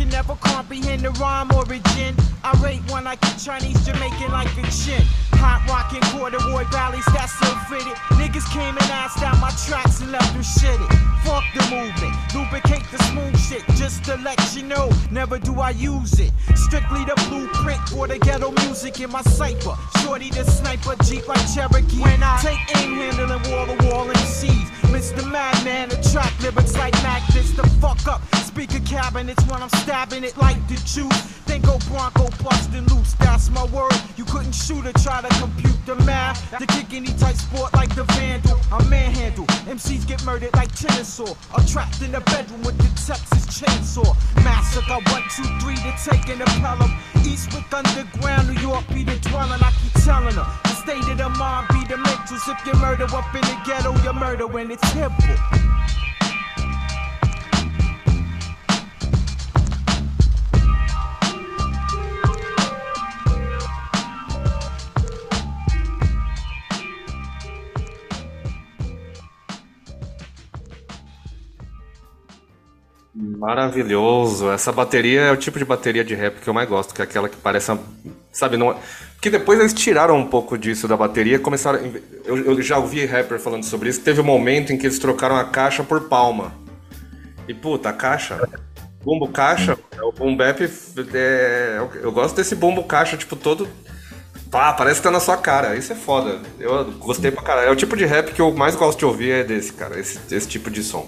S14: Can never comprehend the rhyme origin. I rate one like a Chinese Jamaican like a chin. Hot rockin' corduroy valleys that's so fitted. Niggas came and asked out my tracks and left them shitted. Fuck the movement, lubricate the smooth shit. Just to let you know, never do I use it. Strictly the blueprint for the ghetto music in my cipher. Shorty the sniper, Jeep like Cherokee. When I take aim handling wall to wall MCs. Mr. Madman, attract lyrics like magnets to fuck up. Speaker cabinets when I'm stabbing it like the juice. Then go Bronco busting loose, that's my word. You couldn't shoot or try to compute the math. To kick any type sport like the Vandal. I'm manhandle. MCs get murdered like Chinasaw. Or trapped in the bedroom with the Texas chainsaw. Massacre, one, two, three to take an Pelham. Eastwick underground, New York be the dwelling. I keep telling her. The state of the mind be the mentals. If you murder up in the ghetto, you murder when it's hip.
S4: Maravilhoso. Essa bateria é o tipo de bateria de rap que eu mais gosto, que é aquela que parece. Sabe, não. Porque depois eles tiraram um pouco disso da bateria começaram. Eu, eu já ouvi rapper falando sobre isso. Teve um momento em que eles trocaram a caixa por palma. E puta, a caixa. Bumbo caixa, é o boom. É, eu gosto desse bumbo caixa, tipo, todo. Pá, parece que tá na sua cara. Isso é foda. Eu gostei pra caralho. É o tipo de rap que eu mais gosto de ouvir é desse, cara. Esse, esse tipo de som.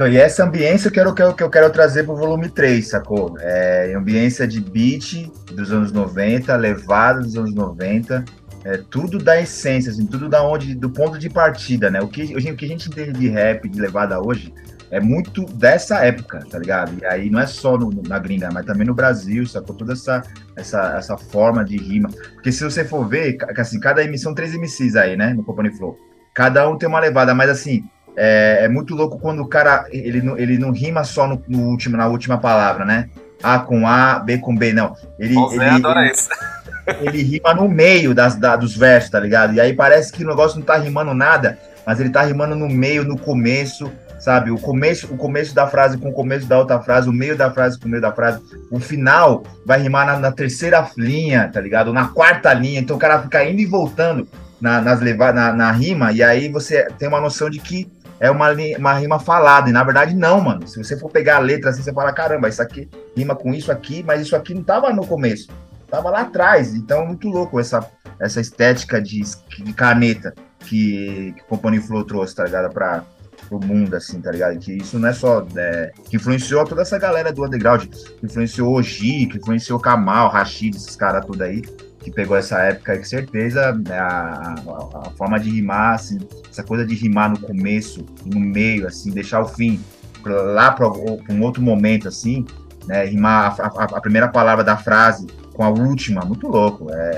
S6: Então, e essa ambiência eu quero, que, eu, que quero trazer pro volume 3, sacou? É ambiência de beat dos anos 90, levada dos anos 90, é, tudo da essência, assim, tudo da onde, do ponto de partida, né? O que, o que a gente entende de rap, de levada hoje, é muito dessa época, tá ligado? E aí não é só no, na gringa, mas também no Brasil, sacou? Toda essa, essa, essa forma de rima. Porque se você for ver, assim, cada emissão, três MCs aí, né? No Company Flow. Cada um tem uma levada, mas assim, é, é muito louco quando o cara, ele não, ele não rima só no, no último, na última palavra, né? A com A, B com B, não. Ele, ele,
S4: adora
S6: ele-
S4: isso. (laughs)
S6: ele rima no meio das, da- dos versos, tá ligado? E aí parece que o negócio não tá rimando nada, mas ele tá rimando no meio, no começo, sabe? O começo, o começo da frase com o começo da outra frase, o meio da frase com o meio da frase. O final vai rimar na, na terceira linha, tá ligado? Ou Na quarta linha. Então o cara fica indo e voltando na, nas leva na, na rima, e aí você tem uma noção de que é uma, uma rima falada, e na verdade não, mano. Se você for pegar a letra assim, você fala, caramba, isso aqui rima com isso aqui, mas isso aqui não tava no começo, tava lá atrás. Então, muito louco essa, essa estética de, de caneta que, que o Company Flow trouxe, tá ligado? Pra, pro mundo, assim, tá ligado? Que isso não é só. é, que influenciou toda essa galera do underground, que influenciou Oji, que influenciou Kamal, Rashid, esses caras tudo aí, que pegou essa época com certeza, né, a, a, a forma de rimar, assim, essa coisa de rimar no começo no meio, assim, deixar o fim lá para um outro momento, assim, né, rimar a, a- a primeira palavra da frase com a última, muito louco. É,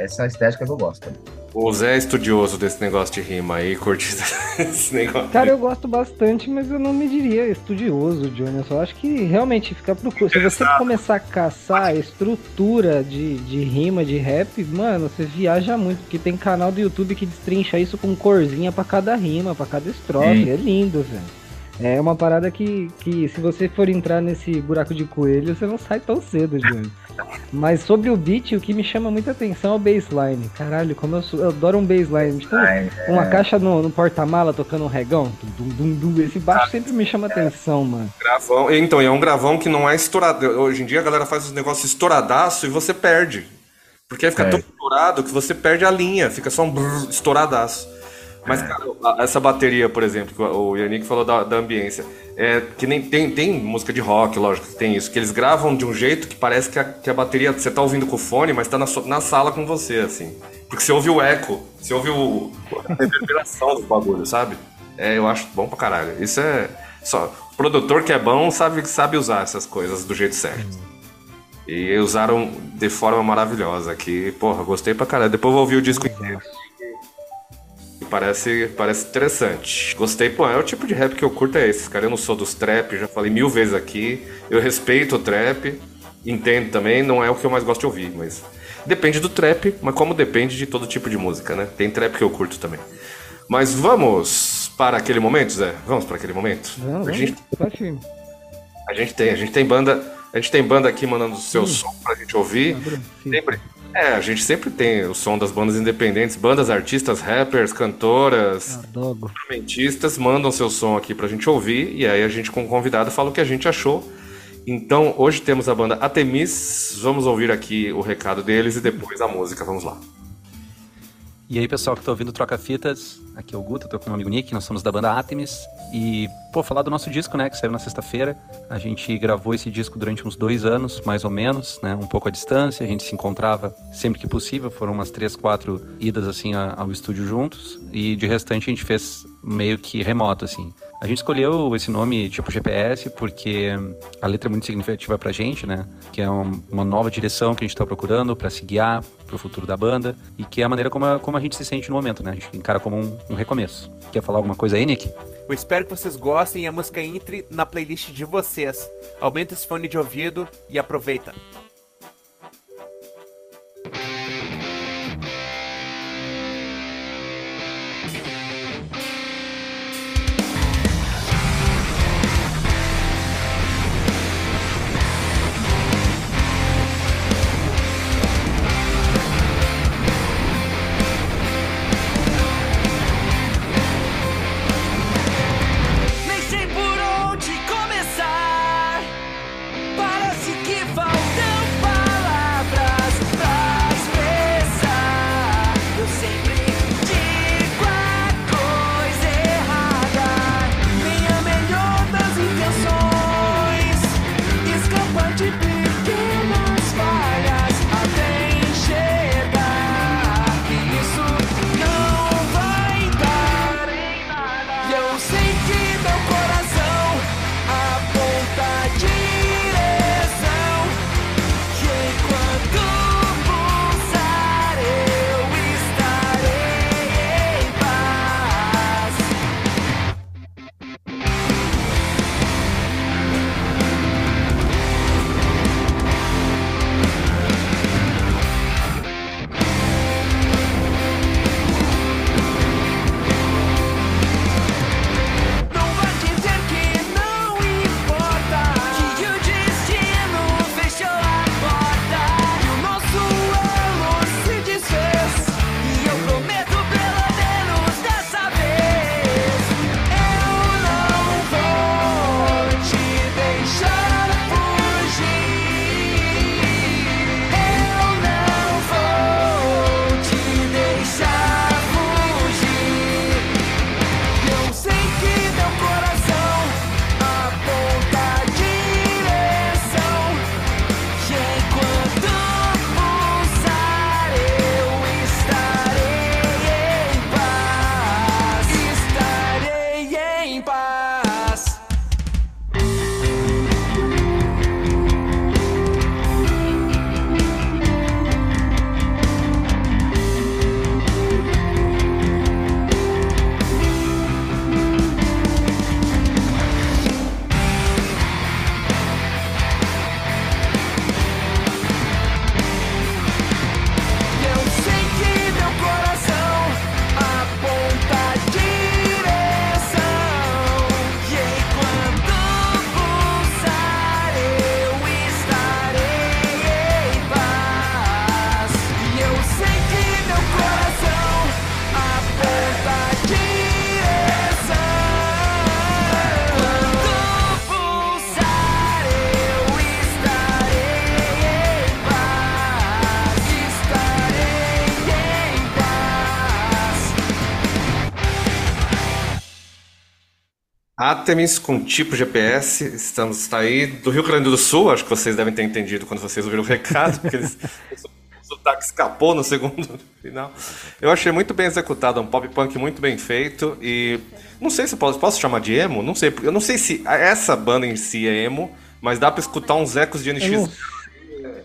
S6: é essa estética que eu gosto.
S4: O Zé é estudioso desse negócio de rima aí, curte (laughs) esse negócio.
S5: Cara, eu gosto bastante, mas eu não me diria estudioso, Johnny. Eu só acho que realmente fica procurando. Se você começar a caçar a estrutura de, de rima, de rap, mano, você viaja muito. Porque tem canal do YouTube que destrincha isso com corzinha pra cada rima, pra cada estrofe.
S6: Sim.
S5: É lindo, velho. É uma parada que, que se você for entrar nesse buraco de coelho, você não sai tão cedo, Johnny. Mas sobre o beat, o que me chama muita atenção é o baseline. Caralho, como eu, sou- eu adoro um baseline. Tipo,
S6: Ai,
S5: uma
S6: é.
S5: caixa no, no porta-mala tocando um regão. Dum, dum, dum, dum. Esse baixo sempre me chama atenção, mano.
S4: Gravão. Então, e é um gravão que não é estourado. Hoje em dia a galera faz os negócios estouradaço e você perde. Porque aí fica
S6: É.
S4: tão estourado que você perde a linha, fica só um brrr, estouradaço. Mas, cara, a- essa bateria, por exemplo, que o Yannick falou da, da ambiência, é que nem tem, tem música de rock, lógico que tem isso, que eles gravam de um jeito que parece que a, que a bateria, você tá ouvindo com o fone, mas tá na, na sala com você, assim. Porque você ouve o eco, você ouve o, a reverberação do bagulho, sabe? É, eu acho bom pra caralho. Isso é. Só, produtor que é bom sabe, sabe usar essas coisas do jeito certo. E usaram de forma maravilhosa aqui. Porra, gostei pra caralho. Depois eu vou ouvir o disco inteiro. Parece, parece interessante. Gostei, pô, é o tipo de rap que eu curto é esse, cara. Eu não sou dos trap, já falei mil vezes aqui. Eu respeito o trap, entendo também, não é o que eu mais gosto de ouvir, mas. Depende do trap, mas como depende de todo tipo de música, né? Tem trap que eu curto também. Mas vamos para aquele momento, Zé? Vamos para aquele momento?
S5: Vamos,
S4: a, gente,
S5: filme.
S4: a gente tem, a gente tem banda. A gente tem banda aqui mandando o seu som pra gente ouvir. Sempre. É, a gente sempre tem o som das bandas independentes, bandas, artistas, rappers, cantoras,
S5: Dogo.
S4: instrumentistas, mandam seu som aqui pra gente ouvir e aí a gente com o convidado fala o que a gente achou. Então, hoje temos a banda Atemis, vamos ouvir aqui o recado deles e depois a música, vamos lá.
S16: E aí, pessoal que tá ouvindo Troca Fitas, aqui é o Guto, tô com o meu amigo Nick, nós somos da banda Artemis. E, pô, falar do nosso disco, né, que saiu na sexta-feira. A gente gravou esse disco durante uns dois anos, mais ou menos, né, um pouco à distância. A gente se encontrava sempre que possível, foram umas três, quatro idas, assim, ao estúdio juntos. E de restante a gente fez meio que remoto, assim. A gente escolheu esse nome tipo GPS porque a letra é muito significativa pra gente, né? Que é um- uma nova direção que a gente tá procurando pra se guiar pro futuro da banda e que é a maneira como a, como a gente se sente no momento, né? A gente encara como um, um recomeço. Quer falar alguma coisa aí, Nick?
S17: Eu espero que vocês gostem e a música entre na playlist de vocês. Aumenta esse fone de ouvido e aproveita.
S4: Artemis com tipo GPS, estamos tá aí do Rio Grande do Sul, acho que vocês devem ter entendido quando vocês ouviram o recado, porque eles, (laughs) o sotaque escapou no segundo (laughs) final. Eu achei muito bem executado, um pop punk muito bem feito e não sei se posso, posso chamar de emo, não sei, eu não sei se essa banda em si é emo, mas dá pra escutar uns ecos de NX.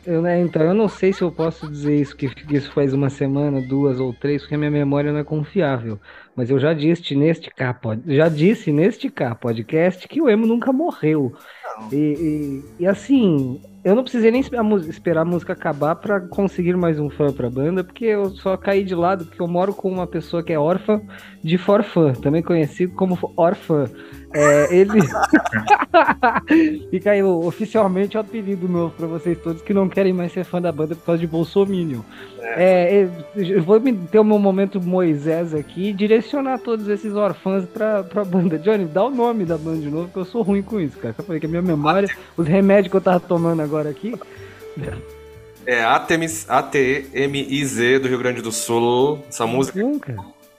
S5: Eu né, então, eu não sei se eu posso dizer isso, que que isso faz uma semana, duas ou três, porque a minha memória não é confiável. Mas eu já disse neste pod- já disse neste cá podcast que o emo nunca morreu. E, e- e assim, eu não precisei nem esperar a música acabar pra conseguir mais um fã pra banda, porque eu só caí de lado porque eu moro com uma pessoa que é órfã de forfã, também conhecido como órfã. É, ele. (laughs) Fica aí oficialmente o apelido novo pra vocês todos que não querem mais ser fã da banda por causa de Bolsominion. É, eu- eu vou ter o meu momento Moisés aqui e direcionar todos esses órfãos pra, pra banda. Johnny, dá o nome da banda de novo, que eu sou ruim com isso, cara. Eu falei que a minha memória, os remédios que eu tava tomando agora aqui.
S4: É Artemis, A-T-E-M-I-Z do Rio Grande do Sul. Essa música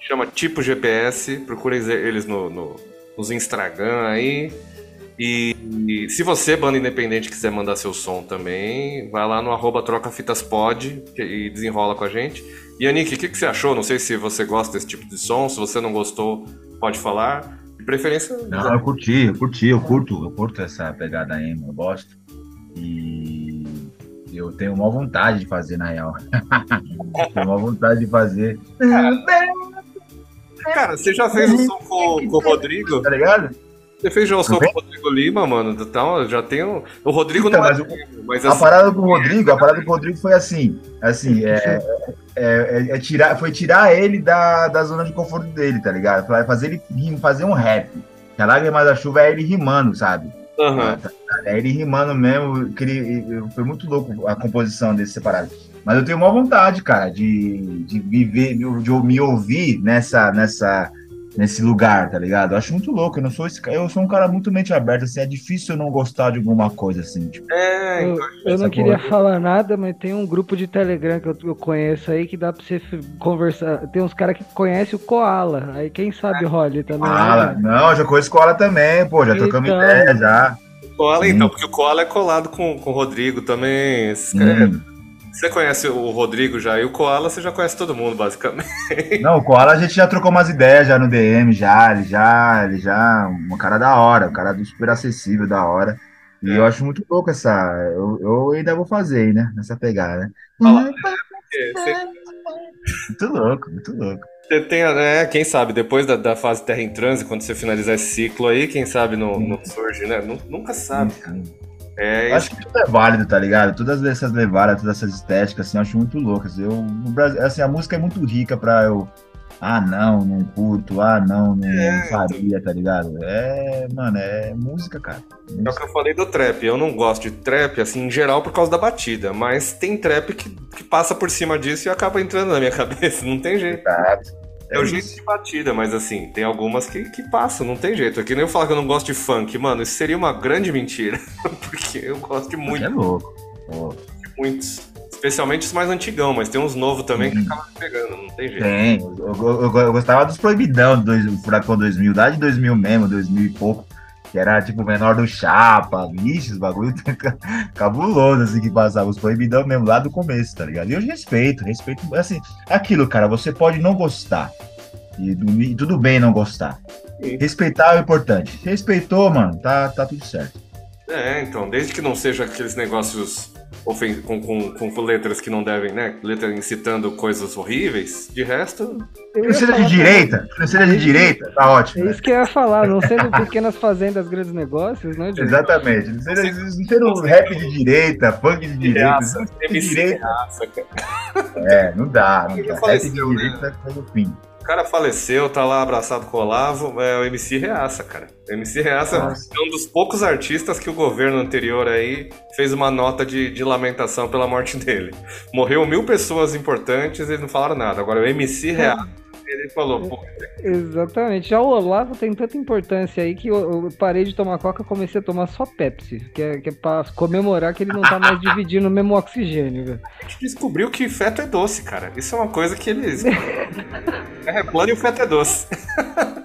S4: chama Tipo GPS. Procurem eles no, no, nos Instagram aí. E, e se você, banda independente, quiser mandar seu som também, vai lá no arroba trocafitaspod e desenrola com a gente. E Anik, o que, que você achou? Não sei se você gosta desse tipo de som. Se você não gostou, pode falar. De preferência.
S6: Não, eu curti, eu curti, eu curto, eu curto essa pegada emo, eu gosto. E eu tenho uma vontade de fazer, na real. (laughs) tenho uma vontade de fazer.
S4: Cara, você já fez o som com, com o Rodrigo?
S6: Tá ligado?
S4: Você fez o som com o Rodrigo Lima, mano. Então, já tem o. O Rodrigo
S6: Então,
S4: não é
S6: mas o-
S4: emo, mas
S6: a
S4: assim,
S6: parada com o Rodrigo, a parada com o Rodrigo foi assim, assim, é, é- é- é tirar, foi tirar ele da, da zona de conforto dele, tá ligado? Fazer ele rim- fazer um rap. Que a lágrima da chuva é ele rimando, sabe?
S4: Aham.
S6: É ele rimando mesmo, que ele, foi muito louco a composição desse separado. Mas eu tenho uma vontade, cara, de, de viver, de, de me ouvir nessa, nessa, nesse lugar, tá ligado? Eu acho muito louco. Eu não sou esse, eu sou um cara muito mente aberta, assim, é difícil eu não gostar de alguma coisa assim, tipo.
S4: É,
S5: Eu, eu não queria falar nada, mas tem um grupo de Telegram que eu, eu conheço aí que dá pra você conversar. Tem uns caras que conhecem o Koala. Aí quem sabe Rolly também.
S6: Koala.
S5: né?
S6: Não, eu já conheço Koala também, pô, já trocamos
S5: Então.
S6: ideia já.
S4: Koala, então, porque o Koala é colado com, com o Rodrigo também. Esse cara-
S6: Hum.
S4: Você conhece o Rodrigo já e o Koala, você já conhece todo mundo, basicamente.
S6: Não, o Koala a gente já trocou umas ideias já no DM, já, ele já, ele já, um cara da hora, um cara do super acessível, da hora. E eu acho muito louco essa, eu, eu ainda vou fazer, né, nessa pegada, né? (laughs) Muito louco, muito louco.
S4: Você tem, né, quem sabe, depois da, da fase Terra em Transe, quando você finalizar esse ciclo aí, quem sabe não, não surge, né? Nu- Nunca sabe, cara. É,
S6: Eu acho que tudo é válido, tá ligado? Todas essas levadas, todas essas estéticas, assim, eu acho muito loucas. Eu, no Brasil, assim, a música é muito rica pra eu. Ah, não, não curto. Ah, não, não, não faria, tá ligado? É, mano, é música, cara.
S4: É o que eu falei do trap. Eu não gosto de trap, assim, em geral, por causa da batida. Mas tem trap que, que passa por cima disso e acaba entrando na minha (laughs) cabeça. Não tem jeito. É o jeito de batida, mas assim, tem algumas que, que passam, não tem jeito. É que nem eu falar que eu não gosto de funk, mano, isso seria uma grande mentira. (laughs) Porque eu gosto de muito.
S6: É louco.
S4: De muitos. Especialmente os mais antigão, mas tem uns novos também que acabam me pegando, não tem jeito.
S6: Tem. Eu, eu- eu- gostava dos Proibidão, do Furacão 2000, lá de 2000 mesmo, 2000 e pouco. Que era tipo o menor do Chapa, vixe, os bagulho (laughs) cabuloso, assim, que passava os Proibidão mesmo, lá do começo, tá ligado? E eu respeito, respeito, assim, é aquilo, cara, você pode não gostar. E, e tudo bem não gostar. Respeitar é o importante. Respeitou, mano, tá, tá tudo certo.
S4: É, então, desde que não seja aqueles negócios ofen- com, com, com letras que não devem, né? Letra incitando coisas horríveis, de resto.
S6: Seja de direita, seja de direita, tá ótimo.
S5: É isso que eu ia falar, não sendo pequenas fazendas, grandes negócios, né?
S6: Exatamente. Não seja, não um rap de direita, funk de direita. De direita. É, não dá, não dá. Rap de
S4: né?
S6: direita foi o fim.
S4: O cara faleceu, tá lá abraçado com o Olavo, é o MC Reaça, cara. O MC Reaça
S6: Nossa.
S4: é um dos poucos artistas que o governo anterior aí fez uma nota de, de lamentação pela morte (laughs) dele. Morreu mil pessoas importantes e eles não falaram nada. Agora o MC Reaça, ele falou, pô,
S5: Exatamente. Já o Olavo tem tanta importância aí que eu, eu parei de tomar coca e comecei a tomar só Pepsi. Que é, que é pra comemorar que ele não tá mais dividindo o mesmo oxigênio, velho.
S4: a gente descobriu que feto é doce, cara. Isso é uma coisa que eles. (laughs) é plano e o feto é doce. (laughs)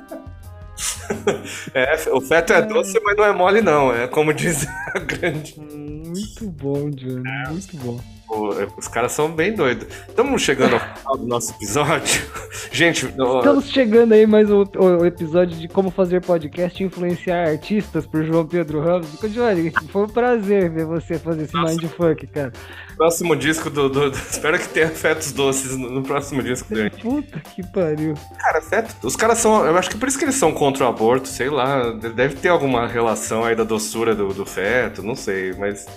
S4: É, o feto é doce, mas não é mole, não. É como diz a grande.
S5: Muito bom, Johnny. Muito bom.
S4: Pô, Os caras são bem doidos. Estamos chegando ao final do nosso episódio. (laughs) Gente,
S5: Estamos chegando aí mais um o episódio de como fazer podcast e influenciar artistas por João Pedro Ramos. Johnny, foi um prazer ver você fazer esse mindfuck, cara.
S4: próximo disco do, do- do- Espero que tenha fetos doces no, no próximo disco dele.
S5: Puta que pariu.
S4: Cara, feto. Os caras são. Eu acho que por isso que eles são contra o aborto, sei lá. Deve ter alguma relação aí da doçura do, do feto, não sei, mas.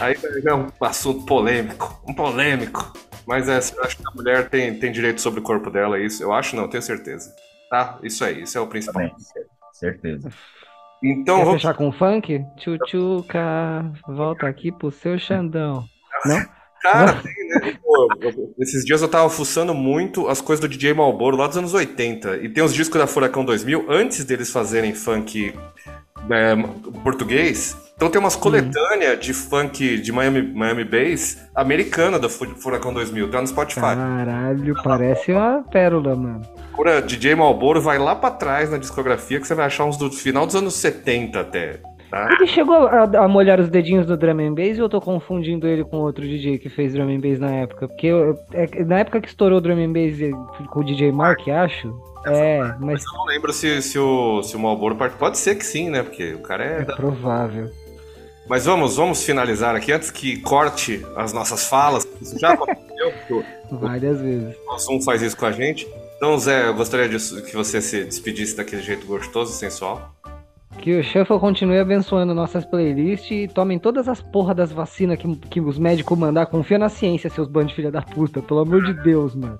S4: Aí é um assunto polêmico. Um polêmico. Mas é, eu acho que a mulher tem, tem direito sobre o corpo dela, isso. Eu acho não, tenho certeza. Tá? Isso aí, isso é o principal.
S6: Certeza.
S4: Então
S5: Quer
S4: vamos.
S5: fechar com funk? Tchutchuca, volta aqui pro seu Xandão. Não? (laughs)
S4: Cara, tem, né? Pô, eu- esses dias eu tava fuçando muito as coisas do DJ Malboro lá dos anos 80. E tem os discos da Furacão 2000 antes deles fazerem funk é, português. Então tem umas coletâneas de funk de Miami, Miami Bass americana da Fu- Furacão 2000. Tá no Spotify.
S5: Caralho, parece uma pérola, mano.
S4: Procura DJ Malboro, vai lá pra trás na discografia que você vai achar uns do final dos anos 70 até. Tá?
S5: Ele chegou a, a molhar os dedinhos do drum and bass ou eu tô confundindo ele com outro DJ que fez drum and bass na época? Porque eu- é- na época que estourou o drum and bass com o DJ Mark, acho. É, mas
S4: Eu não lembro se, se o, se o Malboro participou. Pode ser que sim, né? Porque o cara é.
S5: é provável.
S4: Mas vamos, vamos finalizar aqui antes que corte as nossas falas. Isso já aconteceu, (laughs)
S5: Várias vezes.
S4: o Zoom faz isso com a gente. Então, Zé, eu gostaria de, que você se despedisse daquele jeito gostoso, sensual.
S5: Que o Shuffle continue abençoando nossas playlists e tomem todas as porra das vacinas que, que os médicos mandar. Confia na ciência, seus bandos de filha da puta. Pelo amor de Deus, mano.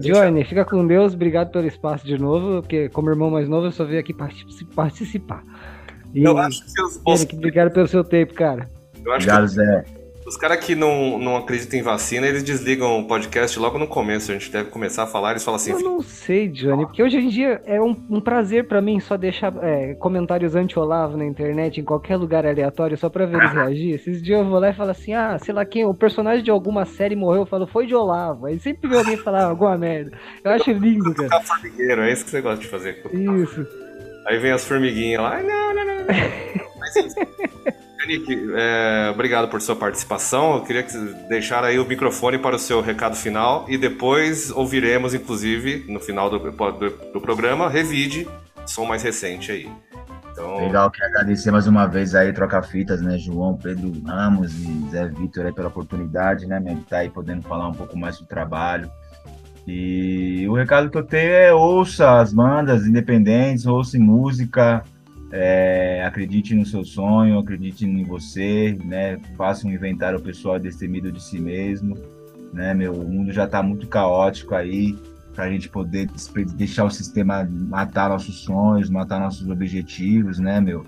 S5: Johnny, fica com Deus. Obrigado pelo espaço de novo. Porque como irmão mais novo, eu só veio aqui partici- participar. E,
S4: Eu acho que os,
S5: Eric, obrigado pelo seu tempo, cara.
S4: eu acho
S6: Obrigado,
S4: que
S6: Zé.
S4: os caras que não, não acreditam em vacina, eles desligam o podcast logo no começo. A gente deve começar a falar, eles falam assim.
S5: Eu não sei, Johnny, porque hoje em dia é um, um prazer pra mim só deixar é, comentários anti-Olavo na internet, em qualquer lugar aleatório, só pra ver eles reagir. Esses dias eu vou lá e falo assim, ah, sei lá quem, o personagem de alguma série morreu, eu falo, foi de Olavo. Aí sempre vê alguém falar alguma merda. Eu acho lindo, cara.
S4: "Ah, formigueiro, é isso que você gosta de fazer.
S5: Isso.
S4: Aí vem as formiguinhas lá. Não, não, não, não. Yannick, é, obrigado por sua participação. Eu queria que deixar aí o microfone para o seu recado final e depois ouviremos, inclusive, no final do, do, do programa, revide som mais recente aí. Então,
S6: Legal, quero agradecer mais uma vez aí, troca fitas, né, João, Pedro Ramos e Zé Vitor aí pela oportunidade, né, de estar aí podendo falar um pouco mais do trabalho. E o recado que eu tenho é ouça as bandas independentes, ouça música, é, acredite no seu sonho, acredite em você, né, faça um inventário pessoal destemido de si mesmo, né, meu, o mundo já está muito caótico aí, para a gente poder deixar o sistema matar nossos sonhos, matar nossos objetivos, né, meu?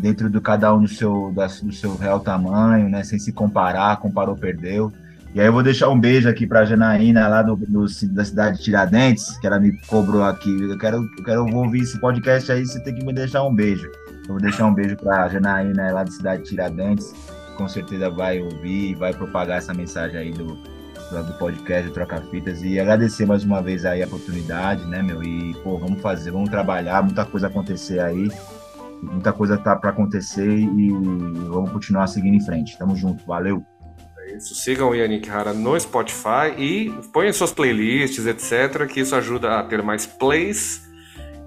S6: Dentro do cada um do seu, da- do seu real tamanho, né? Sem se comparar, comparou, perdeu. E aí eu vou deixar um beijo aqui para a Janaína, lá do, do- da cidade de Tiradentes, que ela me cobrou aqui. Eu quero, eu quero ouvir esse podcast aí, você tem que me deixar um beijo. Eu vou deixar um beijo para a Janaína, lá da cidade de Tiradentes, que com certeza vai ouvir e vai propagar essa mensagem aí do, do do podcast do Troca Fitas e agradecer mais uma vez aí a oportunidade, né, meu? E, pô, vamos fazer, vamos trabalhar, muita coisa acontecer aí, muita coisa tá para acontecer e vamos continuar seguindo em frente. Tamo junto, valeu.
S4: Isso. Sigam o Yannick Hara no Spotify e ponham suas playlists, etc., que isso ajuda a ter mais plays.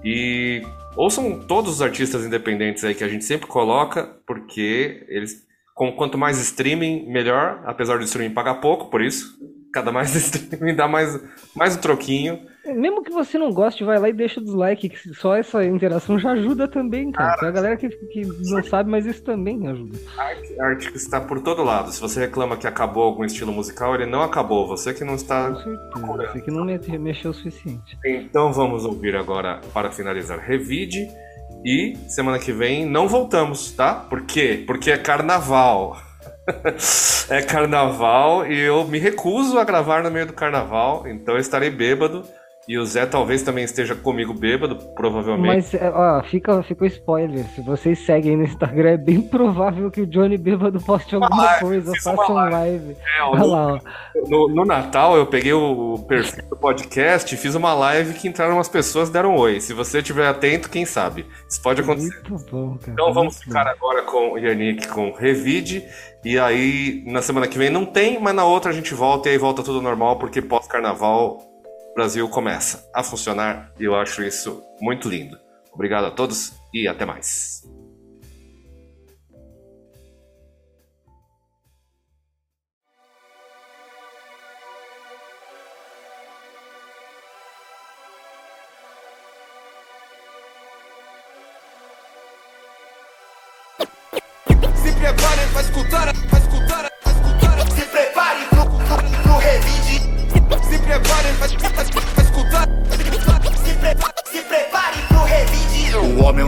S4: E ouçam todos os artistas independentes aí que a gente sempre coloca, porque eles, com quanto mais streaming, melhor, apesar do streaming pagar pouco, por isso. Cada mais (laughs) streaming dá mais, mais um troquinho.
S5: Mesmo que você não goste, vai lá e deixa o dislike, que só essa interação já ajuda também, cara. Tem a galera que, que não sabe, mas isso também ajuda.
S4: A arte que está por todo lado. Se você reclama que acabou algum estilo musical, ele não acabou. Você que não está.
S5: Você que não me- mexeu o suficiente.
S4: Então vamos ouvir agora, para finalizar, Revide. E semana que vem não voltamos, tá? Por quê? Porque é carnaval. (laughs) é carnaval e eu me recuso a gravar no meio do carnaval, então eu estarei bêbado. E o Zé talvez também esteja comigo bêbado, provavelmente.
S5: Mas, é, ó, fica, fica o spoiler. Se vocês seguem no Instagram, é bem provável que o Johnny bêbado poste alguma
S4: live,
S5: coisa, faça
S4: uma
S5: um live.
S4: É,
S5: Olha lá, ó.
S4: no, no Natal eu peguei o perfil do podcast e fiz uma live que entraram umas pessoas deram um oi. Se você estiver atento, quem sabe? Isso pode acontecer.
S5: Muito bom, cara.
S4: Então vamos ficar agora com o Yannick com Revide. E aí, na semana que vem não tem, mas na outra a gente volta e aí volta tudo normal, porque pós-carnaval Brasil começa a funcionar e eu acho isso muito lindo. Obrigado a todos e até mais.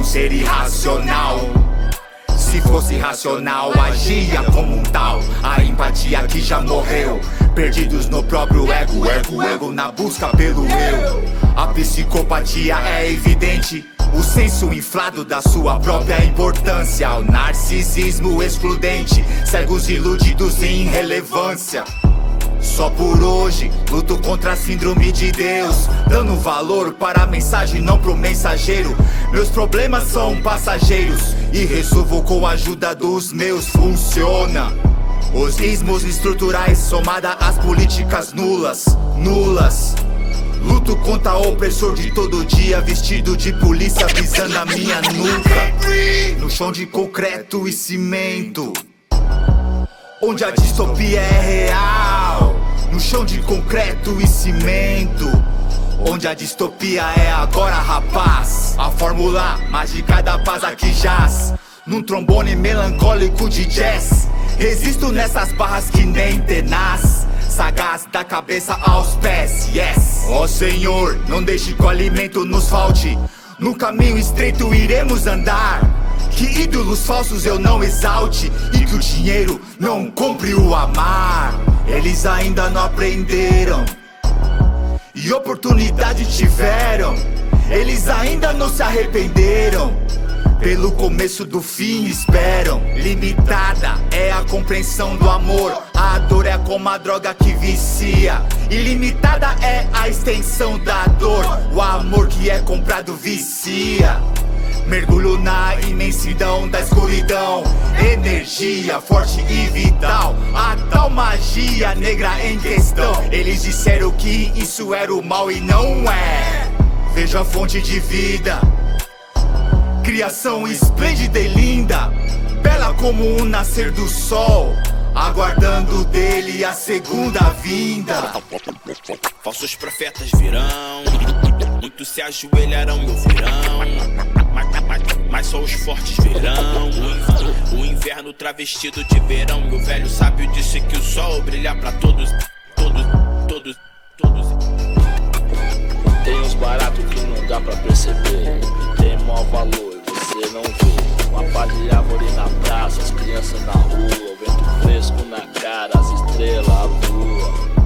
S18: Ser irracional. Se fosse racional, agia como um tal. A empatia que já morreu. Perdidos no próprio ego, ego, ego na busca pelo eu. A psicopatia é evidente. O senso inflado da sua própria importância. O narcisismo excludente. Cegos iludidos em irrelevância. Só por hoje, luto contra a síndrome de Deus, dando valor para a mensagem, não pro mensageiro. Meus problemas são passageiros e resolvo com a ajuda dos meus. Funciona. Os ismos estruturais somada às políticas nulas, nulas. Luto contra o opressor de todo dia, vestido de polícia, visando a minha nuca. No chão de concreto e cimento, onde a distopia é real. No chão de concreto e cimento, onde a distopia é agora, rapaz. A fórmula mágica da paz aqui jaz, num trombone melancólico de jazz. Resisto nessas barras que nem tenaz. Sagaz da cabeça aos pés, yes. Ó Senhor, não deixe que o alimento nos falte. No caminho estreito iremos andar. Que ídolos falsos eu não exalte. E que o dinheiro não compre o amar. Eles ainda não aprenderam. E oportunidade tiveram. Eles ainda não se arrependeram. Pelo começo do fim esperam. Limitada é a compreensão do amor. A dor é como a droga que vicia. Ilimitada é a extensão da dor. O amor que é comprado vicia. Mergulho na imensidão da escuridão. Energia forte e vital. A tal magia negra em questão. Eles disseram que isso era o mal e não é. Veja a fonte de vida. Criação esplêndida e linda, bela como o nascer do sol, aguardando dele a segunda vinda.
S19: Falsos profetas virão, muitos se ajoelharão e ouvirão. Mas, só os fortes verão. O, inverno travestido de verão. E o velho sábio disse que o sol brilha pra todos, todos, todos, todos.
S20: Tem uns baratos que não dá pra perceber. Tem maior valor e você não vê. Uma pá de árvore na praça, as crianças na rua. O vento fresco na cara, as estrelas, a lua.